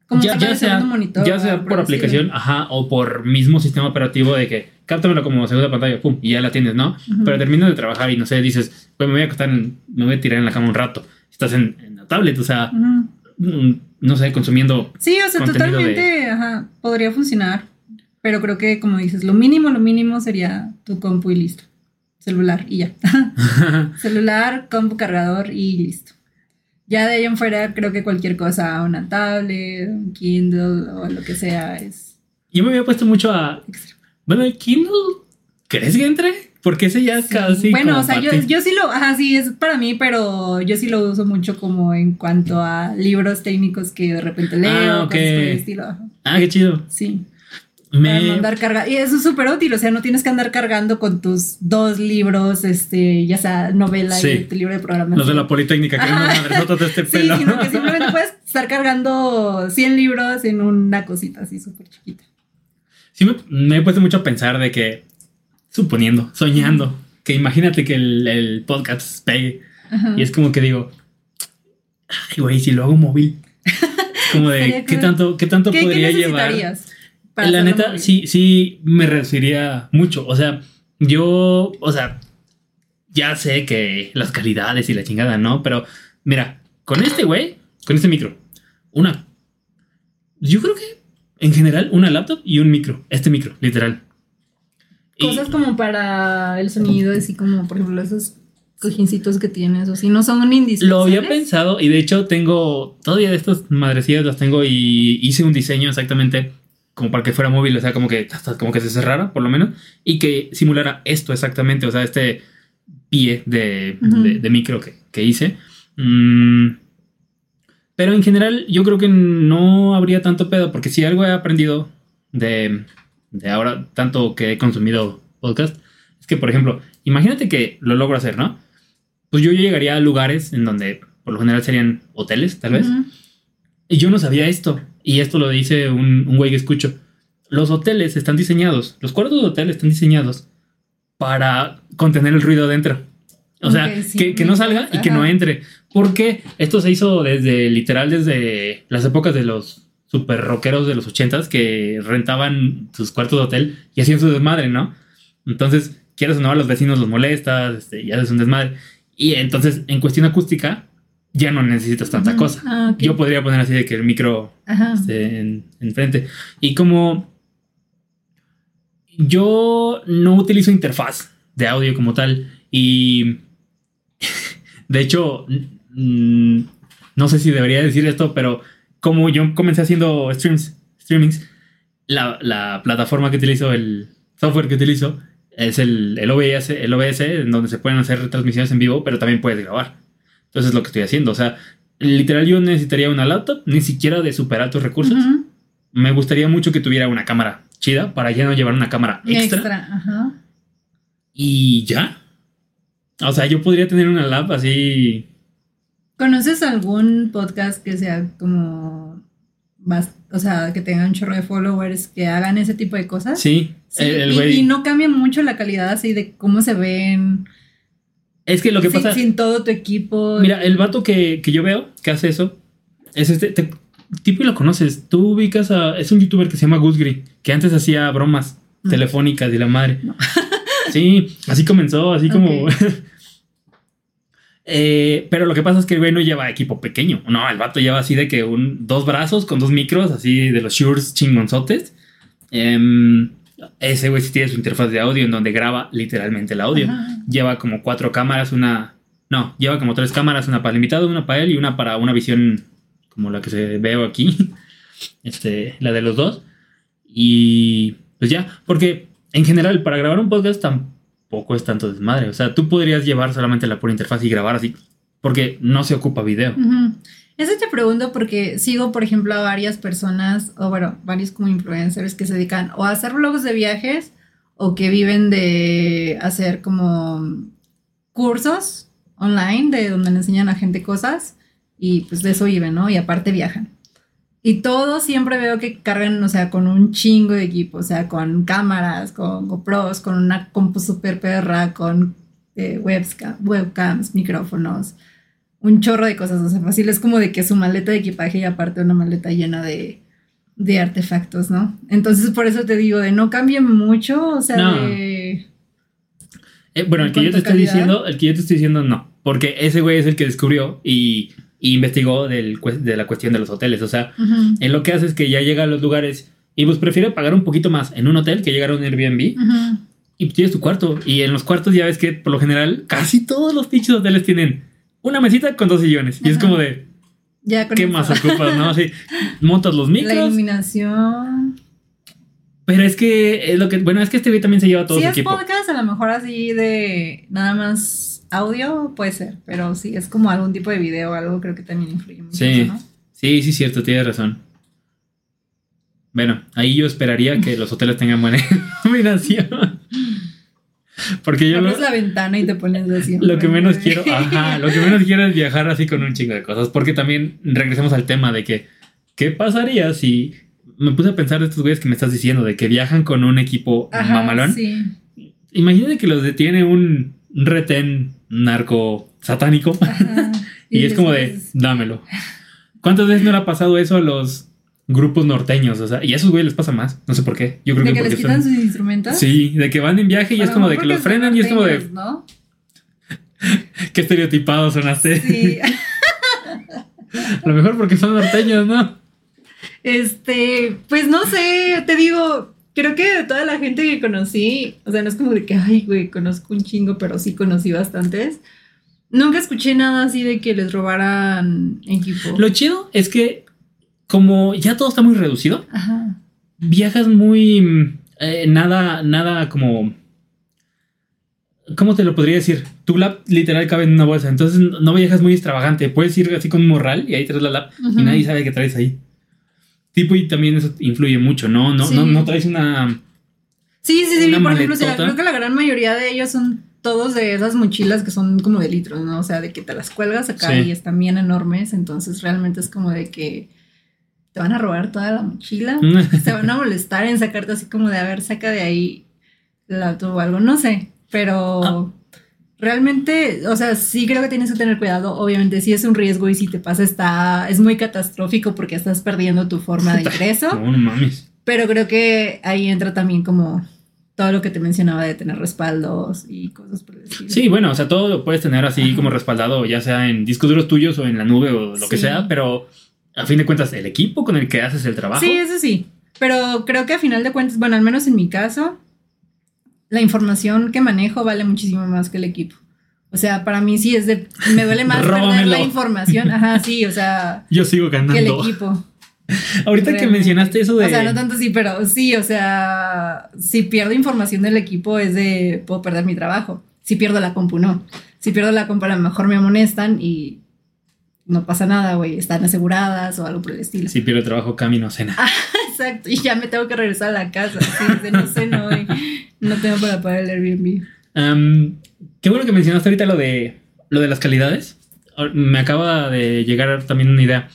Como ya, ya sea, monitor, ya sea por aplicación, ajá, o por mismo sistema operativo de que cáptamelo como segunda pantalla, pum, y ya la tienes, ¿no? Pero terminas de trabajar y no sé, dices, pues me voy a acostar, en- me voy a tirar en la cama un rato. Estás en, en la tablet, o sea, mm, no sé, consumiendo. Sí, o sea, totalmente, ajá, podría funcionar. Pero creo que, como dices, lo mínimo, lo mínimo sería tu compu y listo. Celular y ya. Celular, compu, cargador y listo. Ya de ahí en fuera, creo que cualquier cosa, una tablet, un Kindle o lo que sea, es Yo me había puesto mucho a. Bueno, el Kindle, ¿crees que entre? Porque ese ya Sí. casi. bueno, o sea, yo, yo sí lo, ajá, sí, es para mí, pero yo sí lo uso mucho como en cuanto a libros técnicos que de repente leo, Ah, cosas por el estilo. ajá. Ah, qué chido. Sí. No Me. andar cargando. Y eso es súper útil, o sea, no tienes que andar cargando con tus dos libros, este, ya sea novela Sí. y tu libro de programación. Los de la Politécnica, que Ajá. madresotas de este Sí, pelo. sino que simplemente puedes estar cargando 100 libros en una cosita así súper chiquita. Sí, me, me he puesto mucho a pensar de que, suponiendo, soñando, que imagínate que el, el podcast pegue. Ajá. Y es como que digo, ay, güey, si lo hago móvil. Como de, ¿qué tanto, qué tanto ¿Qué, qué podría llevar? La neta, sí, sí me reduciría mucho. O sea, yo, o sea, ya sé que las calidades y la chingada, ¿no? Pero mira, con este güey, con este micro, una. Yo creo que en general una laptop y un micro. Este micro, literal. Y- Cosas como para el sonido, así como, por ejemplo, esos cojincitos que tienes, o si no son indispensables. Lo había pensado y de hecho tengo todavía de estas madrecillas las tengo y hice un diseño exactamente como para que fuera móvil, o sea, como que hasta como que se cerrara por lo menos y que simulara esto exactamente, o sea, este pie de, de- de micro que, que hice. Mm, pero en general yo creo que no habría tanto pedo porque si algo he aprendido de, de ahora, tanto que he consumido podcast, es que por ejemplo, imagínate que lo logro hacer, ¿no? Pues yo llegaría a lugares en donde por lo general serían hoteles, tal vez. Y yo no sabía esto. Y esto lo dice un, un güey que escucho. Los hoteles están diseñados, los cuartos de hotel están diseñados para contener el ruido dentro. O sea, sí, que, que no salga y que no entre. Porque esto se hizo desde, literal, desde las épocas de los super rockeros de los ochentas que rentaban sus cuartos de hotel y hacían su desmadre, ¿no? Entonces, quieres o no, a los vecinos los molestas este, y haces un desmadre. Y entonces, en cuestión acústica, ya no necesitas tanta cosa. Ah. Yo podría poner así de que el micro esté en, enfrente. Y como yo no utilizo interfaz de audio como tal y de hecho no sé si debería decir esto, pero como yo comencé haciendo streams, streamings, la, la plataforma que utilizo, el software que utilizo es el, el OBS, el OBS, en donde se pueden hacer transmisiones en vivo, pero también puedes grabar. Entonces es lo que estoy haciendo. O sea, literal yo necesitaría una laptop, ni siquiera de super altos recursos. Me gustaría mucho que tuviera una cámara chida para ya no llevar una cámara extra. Extra, ajá. Y ya. O sea, yo podría tener una lap así. ¿Conoces algún podcast que sea como más, o sea, que tenga un chorro de followers que hagan ese tipo de cosas? Sí, Sí, el, el y- y, no cambia mucho la calidad así de cómo se ven Es que lo que sin, pasa. sin todo tu equipo. Mira, el vato que, que yo veo que hace eso es este. Te, tipo y lo conoces. Tú ubicas a. Es un youtuber que se llama Gusgri, que antes hacía bromas Mm. telefónicas y la madre. Sí, así comenzó, así como. Eh, pero lo que pasa es que el güey no lleva equipo pequeño. No, el vato lleva así de que un, dos brazos con dos micros, así de los Shures chingonzotes. Em, ese güey sí tiene su interfaz de audio en donde graba literalmente el audio. Ajá. Lleva como cuatro cámaras, una. No, lleva como tres cámaras, una para el invitado, una para él y una para una visión como la que se veo aquí. Este, la de los dos. Y pues ya, porque en general, para grabar un podcast tampoco es tanto desmadre. O sea, tú podrías llevar solamente la pura interfaz y grabar así, porque no se ocupa video. Ujú. Eso te pregunto porque sigo, por ejemplo, a varias personas, o bueno, varios como influencers que se dedican o a hacer vlogs de viajes o que viven de hacer como cursos online de donde le enseñan a gente cosas y pues de eso viven, ¿no? Y aparte viajan. Y todos siempre veo que cargan, o sea, con un chingo de equipo, o sea, con cámaras, con GoPros, con una compu super perra, con eh, webcams, micrófonos, un chorro de cosas. O sea, fácil es como de que su maleta de equipaje y aparte una maleta llena de, de artefactos, ¿no? Entonces, por eso te digo, de no cambien mucho, o sea, No. de... Eh, bueno, el ¿En que yo te estoy diciendo, el que yo te estoy diciendo no, porque ese güey es el que descubrió y, y investigó del, de la cuestión de los hoteles. O sea, Ujú, él lo que hace es que ya llega a los lugares y pues prefiere pagar un poquito más en un hotel que llegar a un Airbnb y tienes tu cuarto. Y en los cuartos ya ves que por lo general casi todos los pinches hoteles tienen una mesita con dos sillones. Y es como de, Ya con ¿qué más ocupas? ¿No? Así, montas los La micros. iluminación. Pero es que es lo que, bueno, es que este güey también se lleva todo Si su es equipo. podcast, a lo mejor así de nada más audio, puede ser. Pero si es como algún tipo de video o algo, creo que también influye mucho. Sí. eso, ¿no? Sí, sí, cierto, tienes razón. Bueno, ahí yo esperaría que los hoteles tengan buena iluminación. Porque yo lo, Abres la ventana y te pones así. lo que menos quiero, ajá, lo que menos quiero es viajar así con un chingo de cosas. Porque también regresemos al tema de que, ¿qué pasaría si me puse a pensar de estos güeyes que me estás diciendo, de que viajan con un equipo Ajá, mamalón? Sí. Imagínate que los detiene un retén narco satánico. Ajá. Y, es como de, dámelo. ¿Cuántas veces no le ha pasado eso a los grupos norteños? O sea, y a esos güeyes les pasa más. No sé por qué. Yo creo ¿De que que les quitan son- sus instrumentos? Sí, de que van en viaje y A es como de que los son frenan y es como de, qué estereotipados sonaste. Sí. a lo mejor porque son norteños, ¿no? Este, pues no sé, te digo, creo que de toda la gente que conocí, o sea, no es como de que, ay, güey, conozco un chingo, pero sí conocí bastantes. Nunca escuché nada así de que les robaran equipo. Lo chido es que como ya todo está muy reducido, Ajá. viajas muy... eh, nada, nada como... ¿Cómo te lo podría decir? Tu lap literal cabe en una bolsa, entonces no viajas muy extravagante. Puedes ir así con un morral y ahí traes la lap y nadie sabe que traes ahí. Tipo, y también eso influye mucho, ¿no? No, Sí. no, no traes una. Sí, sí, sí, por ejemplo, la- creo que la gran mayoría de ellos son todos de esas mochilas que son como de litros, ¿no? O sea, de que te las cuelgas acá Sí. y están bien enormes, entonces realmente es como de que te van a robar toda la mochila, se van a molestar en sacarte así como de, a ver, saca de ahí el auto o algo, no sé, pero Ah. realmente, o sea, sí creo que tienes que tener cuidado, obviamente sí es un riesgo y si te pasa está, es muy catastrófico porque estás perdiendo tu forma de ingreso. No, no mames. Pero creo que ahí entra también como todo lo que te mencionaba de tener respaldos y cosas por el estilo. Sí, bueno, o sea, todo lo puedes tener así Ajá. como respaldado, ya sea en discos duros tuyos o en la nube o lo que sea, pero a fin de cuentas, el equipo con el que haces el trabajo. Sí, eso sí. Pero creo que a final de cuentas, bueno, al menos en mi caso, la información que manejo vale muchísimo más que el equipo. O sea, para mí sí es de. Me duele más perder la información. Ajá, sí, o sea, Yo sigo ganando. que el equipo. Ahorita que mencionaste eso de. O sea, no tanto sí, pero sí, o sea, si pierdo información del equipo es de. Puedo perder mi trabajo. Si pierdo la compu, no. Si pierdo la compu, a lo mejor me amonestan y no pasa nada, güey. Están aseguradas o algo por el estilo. Si pierdo el trabajo, camino cena. Exacto, y ya me tengo que regresar a la casa. Sí, de no sé, no, güey. No tengo para pagar el Airbnb. Qué bueno que mencionaste ahorita lo de lo de las calidades. Me acaba de llegar también una idea.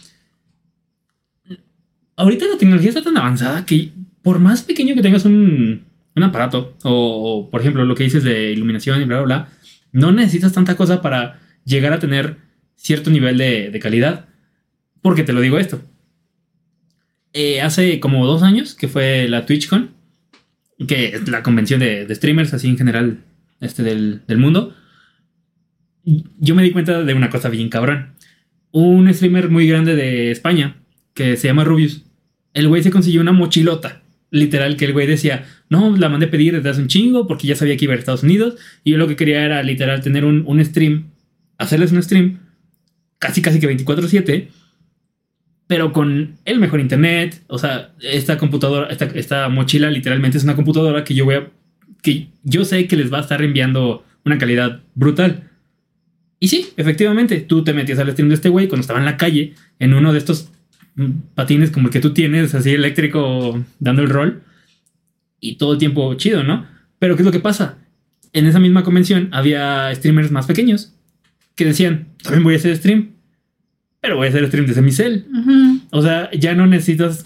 Ahorita la tecnología está tan avanzada que por más pequeño que tengas un, un aparato, o, o, por ejemplo lo que dices de iluminación y bla, bla, bla, no necesitas tanta cosa para llegar a tener cierto nivel de, de calidad. Porque te lo digo esto. eh, hace como dos años, que fue la TwitchCon, que es la convención de, de streamers, así en general, este del, del mundo, yo me di cuenta de una cosa bien cabrón. Un streamer muy grande de España, que se llama Rubius, el güey se consiguió una mochilota. Literal, que el güey decía, no, la mandé pedir desde hace un chingo porque ya sabía que iba a Estados Unidos. Y yo lo que quería era literal tener un, un stream, hacerles un stream, casi casi que 24-7, pero con el mejor internet. O sea, esta computadora, esta, mochila literalmente es una computadora que yo voy a. que yo sé que les va a estar enviando una calidad brutal. Y sí, efectivamente, tú te metías al stream de este güey cuando estaba en la calle, en uno de estos patines como el que tú tienes, así eléctrico, dando el rol. Y todo el tiempo chido, ¿no? Pero ¿qué es lo que pasa? En esa misma convención había streamers más pequeños que decían, también voy a hacer stream, pero voy a hacer stream desde mi cel. O sea, ya no necesitas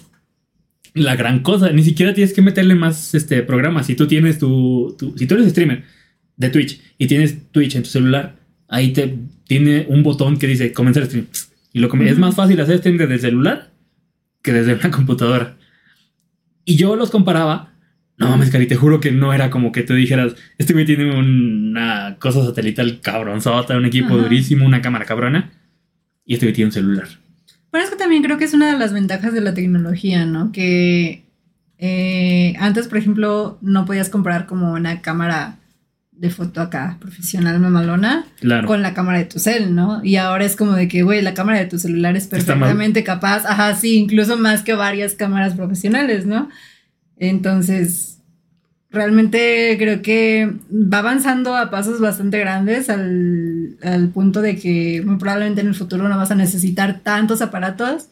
la gran cosa, ni siquiera tienes que meterle más este, programas. Si tú tienes tu, tu, si tú eres streamer de Twitch y tienes Twitch en tu celular, ahí te tiene un botón que dice comenzar stream. Y lo que es más fácil hacer stream desde el celular que desde una computadora. Y yo los comparaba. No mames, Cari, te juro que no era como que tú dijeras, este güey tiene una cosa satelital cabronzota, un equipo Ajá. durísimo, una cámara cabrona, y este güey tiene un celular. Pero es que también creo que es una de las ventajas de la tecnología, ¿no? Que eh, antes, por ejemplo, no podías comprar como una cámara de foto acá profesional mamalona Claro. con la cámara de tu cel, ¿no? Y ahora es como de que, güey, la cámara de tu celular es perfectamente capaz, ajá, sí, incluso más que varias cámaras profesionales, ¿no? Entonces, realmente creo que va avanzando a pasos bastante grandes al, al punto de que muy probablemente en el futuro no vas a necesitar tantos aparatos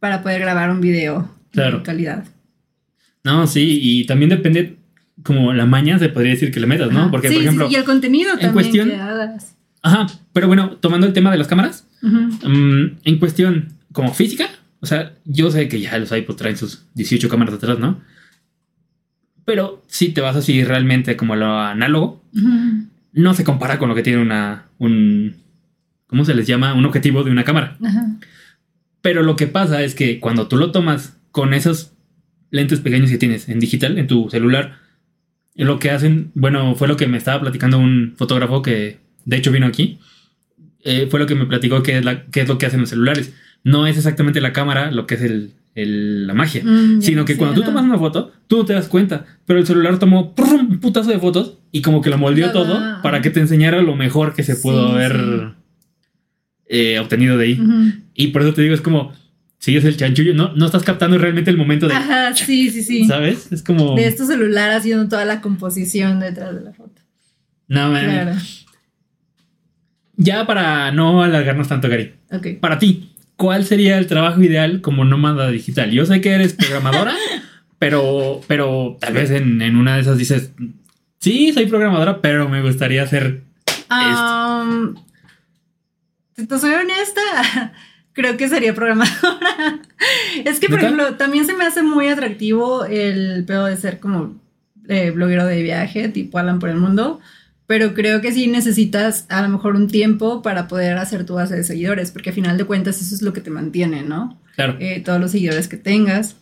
para poder grabar un video Claro. de calidad. No, sí, y también depende como la maña se podría decir que le metas, ¿no? Porque, Sí, por sí, ejemplo, y el contenido también cuestión- que hagas. ajá, pero bueno, tomando el tema de las cámaras, mm, en cuestión como física, o sea, yo sé que ya los iPods traen sus 18 cámaras atrás, ¿no? Pero si te vas así realmente como a lo análogo, Ujú. no se compara con lo que tiene una, un, ¿cómo se les llama? Un objetivo de una cámara. Ajá. Pero lo que pasa es que cuando tú lo tomas con esos lentes pequeños que tienes en digital, en tu celular, lo que hacen, bueno, fue lo que me estaba platicando un fotógrafo que de hecho vino aquí, eh, fue lo que me platicó que es, la, qué es lo que hacen los celulares. No es exactamente la cámara lo que es el, el- la magia, Mm, sino que cuando tú tomas una foto, tú no te das cuenta, pero el celular tomó ¡prum! un putazo de fotos y como que lo moldeó todo para que te enseñara lo mejor que se pudo Sí, haber sí. eh, obtenido de ahí. Y por eso te digo, es como, sigues el chanchullo, no, no estás captando realmente el momento de, Ajá, sí, sí, sí. ¿sabes? Es como, De tu celular haciendo toda la composición detrás de la foto. no, man. Claro. Ya para no alargarnos tanto, Gary, Ok. para ti, ¿cuál sería el trabajo ideal como nómada digital? Yo sé que eres programadora, pero, pero tal vez en, en una de esas dices, sí, soy programadora, pero me gustaría hacer Um, si te soy honesta, creo que sería programadora. es que, por ¿Neta? ejemplo, también se me hace muy atractivo el pedo de ser como eh, bloguero de viaje, tipo Alan por el mundo. Pero creo que sí necesitas a lo mejor un tiempo para poder hacer tu base de seguidores, porque a final de cuentas eso es lo que te mantiene, ¿no? Claro, eh, todos los seguidores que tengas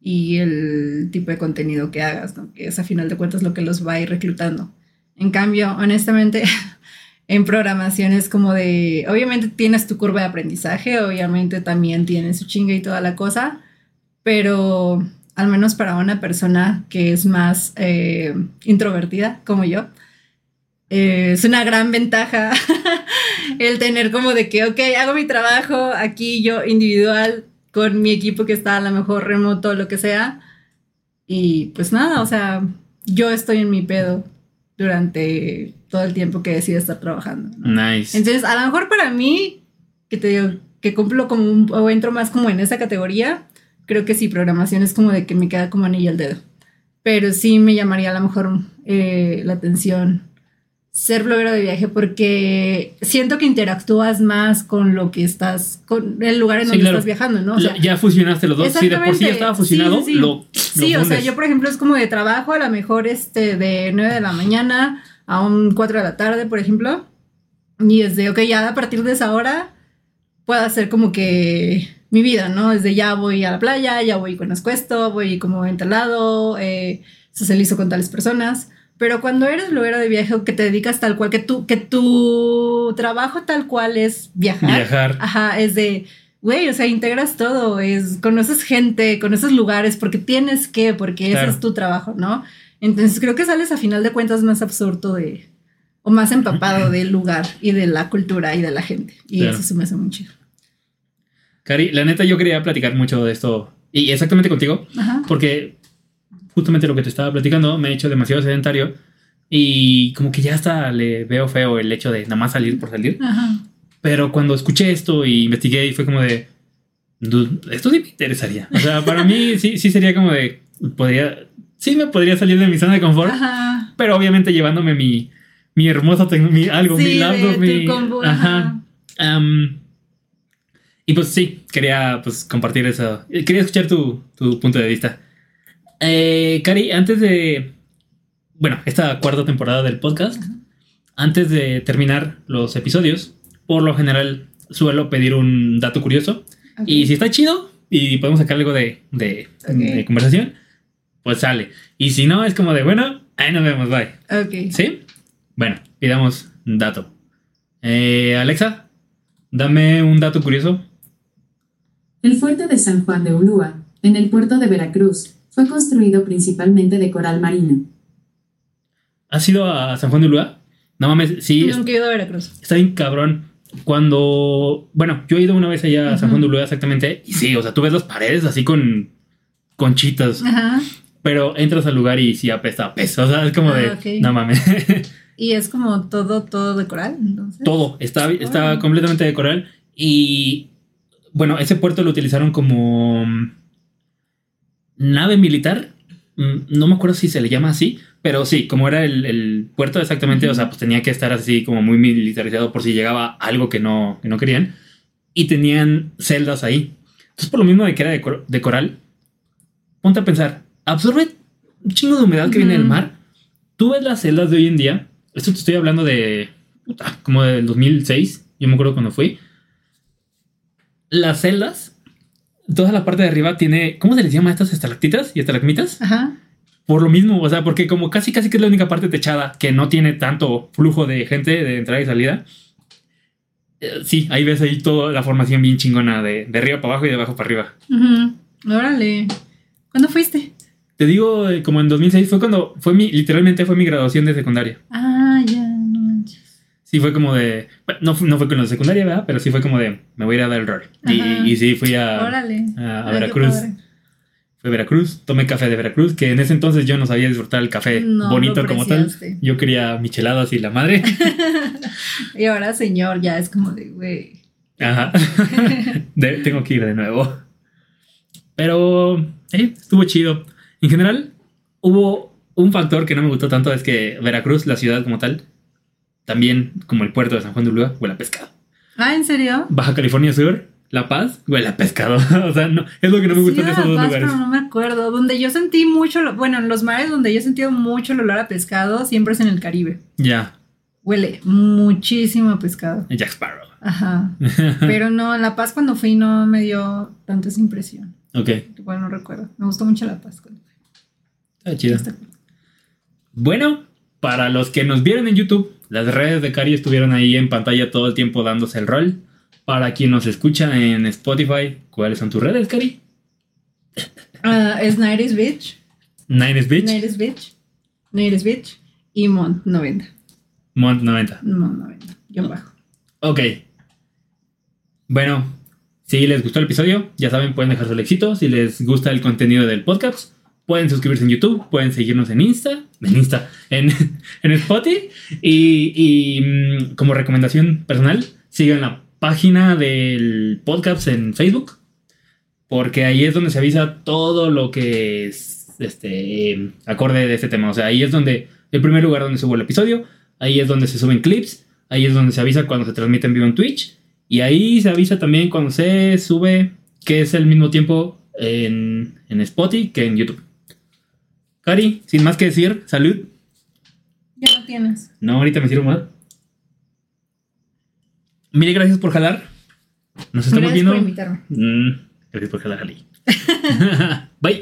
y el tipo de contenido que hagas, ¿no? que es a final de cuentas lo que los va a ir reclutando. En cambio, honestamente, en programación es como de, obviamente tienes tu curva de aprendizaje, obviamente también tienes su chinga y toda la cosa, pero al menos para una persona que es más eh, introvertida como yo, eh, es una gran ventaja el tener como de que, ok, hago mi trabajo aquí yo individual con mi equipo que está a lo mejor remoto, lo que sea. Y pues nada, o sea, yo estoy en mi pedo durante todo el tiempo que decido estar trabajando. ¿no? nice. Entonces, a lo mejor para mí, que te digo, que cumplo como un, o entro más como en esa categoría, creo que sí, programación es como de que me queda como anillo al dedo. Pero sí me llamaría a lo mejor eh, la atención ser bloguero de viaje porque siento que interactúas más con lo que estás, con el lugar en Sí, donde claro. estás viajando, ¿no? O sea, La- ya fusionaste los dos, si de por sí ya estaba fusionado, sí, sí. lo Sí, lo o sea, yo por ejemplo es como de trabajo a lo mejor este de 9 de la mañana a un 4 de la tarde, por ejemplo. Y es de, ok, ya a partir de esa hora puedo hacer como que mi vida, ¿no? Desde ya voy a la playa, ya voy con escuesto, voy como en tal lado, eh, socializo con tales personas. Pero cuando eres bloguero de viaje o que te dedicas tal cual, que tu, que tu trabajo tal cual es viajar. Viajar. Ajá, es de, güey, o sea, integras todo, es, conoces gente, conoces lugares, porque tienes que, porque Claro. ese es tu trabajo, ¿no? Entonces creo que sales a final de cuentas más absurdo de, o más empapado del lugar y de la cultura y de la gente. Y Claro. eso se me hace muy chido. Cari, la neta yo quería platicar mucho de esto y exactamente contigo, Ajá. porque justamente lo que te estaba platicando me he hecho demasiado sedentario y como que ya hasta le veo feo el hecho de nada más salir por salir. Ajá. Pero cuando escuché esto y investigué y fue como de, "Dude, esto sí me interesaría. O sea, para mí sí, sí sería como de, podría, sí me podría salir de mi zona de confort, Ajá. pero obviamente llevándome mi, mi hermoso, tec- mi, algo, Sí, mi laptop, mi... combo, ajá. ajá. Am, y pues sí, quería pues compartir eso. Quería escuchar tu, tu punto de vista. Eh, Cari, antes de, bueno, esta cuarta temporada del podcast, antes de terminar los episodios, por lo general suelo pedir un dato curioso. Y si está chido y podemos sacar algo de, de conversación, pues sale. Y si no, es como de, bueno, ahí nos vemos, bye. Ok. ¿Sí? Bueno, pidamos un dato. Eh, Alexa, dame un dato curioso. El fuerte de San Juan de Ulúa, en el puerto de Veracruz, fue construido principalmente de coral marino. ¿Has ido a San Juan de Ulúa? No mames, sí, Nunca he ido a Veracruz. está bien cabrón. Cuando, bueno, yo he ido una vez allá a San Juan de Ulúa exactamente, y sí, o sea, tú ves las paredes así con conchitas, Ajá. pero entras al lugar y sí apesta a pez. O sea, es como Ah, de, ok. no mames. Y es como todo, todo de coral, entonces. Todo, está, está completamente de coral. Y bueno, ese puerto lo utilizaron como nave militar. Mm, No me acuerdo si se le llama así, pero sí, como era el, el puerto exactamente, o sea, pues tenía que estar así como muy militarizado por si llegaba algo que no, que no querían. Y tenían celdas ahí. Entonces, por lo mismo de que era de, cor- de coral, ponte a pensar, absorbe un chingo de humedad que viene del mar. Tú ves las celdas de hoy en día, esto te estoy hablando de puta, como del 2006, yo me acuerdo cuando fui. Las celdas, toda la parte de arriba tiene, ¿cómo se les llama a estas estalactitas y estalagmitas? Ajá. Por lo mismo, o sea, porque como casi casi que es la única parte techada que no tiene tanto flujo de gente de entrada y salida. eh, sí, ahí ves ahí toda la formación bien chingona de, de arriba para abajo y de abajo para arriba. Ujú. Órale. ¿Cuándo fuiste? Te digo, eh, como en 2006 fue cuando fue mi, literalmente fue mi graduación de secundaria. Ah. Sí, fue como de, bueno, no, no fue con la secundaria, ¿verdad? Pero sí fue como de, me voy a ir a dar el rol. Y, sí, fui a, Órale. a, a Ay, qué Veracruz. Fue a Veracruz, tomé café de Veracruz, que en ese entonces yo no sabía disfrutar el café No, bonito como tal. Yo quería micheladas y la madre. Y ahora, señor, ya es como de, güey. Ajá. De- tengo que ir de nuevo. Pero eh, estuvo chido. En general, hubo un factor que no me gustó tanto, es que Veracruz, la ciudad como tal, también como el puerto de San Juan de Ulúa, huele a pescado. Ah, ¿en serio? Baja California Sur, La Paz, huele a pescado. o sea, no, es lo que no me gusta Sí, de esos La dos Paz, lugares. pero no me acuerdo. Donde yo sentí mucho, lo- bueno, en los mares donde yo he sentido mucho el olor a pescado, siempre es en el Caribe. Ya, Huele muchísimo a pescado. Jack Sparrow. Ajá. Pero no, en La Paz cuando fui no me dio tanta esa impresión. Ok, Igual no recuerdo. Me gustó mucho La Paz. cuando fui. está chido. Está. Bueno, para los que nos vieron en YouTube, las redes de Cari estuvieron ahí en pantalla todo el tiempo dándose el rol. Para quien nos escucha en Spotify, ¿cuáles son tus redes, Cari? Ah, es Nairis Beach. Nines Beach, Nairis Beach. Nairis Beach. Y Mont 90. Mont 90. Mont 90. Yo bajo. Ok. Bueno, si les gustó el episodio, ya saben, pueden dejar su éxito. Si les gusta el contenido del podcast, pueden suscribirse en YouTube, pueden seguirnos en Insta, en Insta, en, en Spotify. Y, mm, como recomendación personal, sigan la página del podcast en Facebook, porque ahí es donde se avisa todo lo que es este acorde de este tema. O sea, ahí es donde el primer lugar donde subo el episodio, ahí es donde se suben clips, ahí es donde se avisa cuando se transmite en vivo en Twitch, y ahí se avisa también cuando se sube, que es el mismo tiempo en, en Spotify que en YouTube. Cari, sin más que decir, salud. Ya lo tienes. No, ahorita me sirvo más. Mil gracias por jalar. Nos estamos Gracias viendo. por invitarme. Mm, gracias por jalar, Ali. Bye.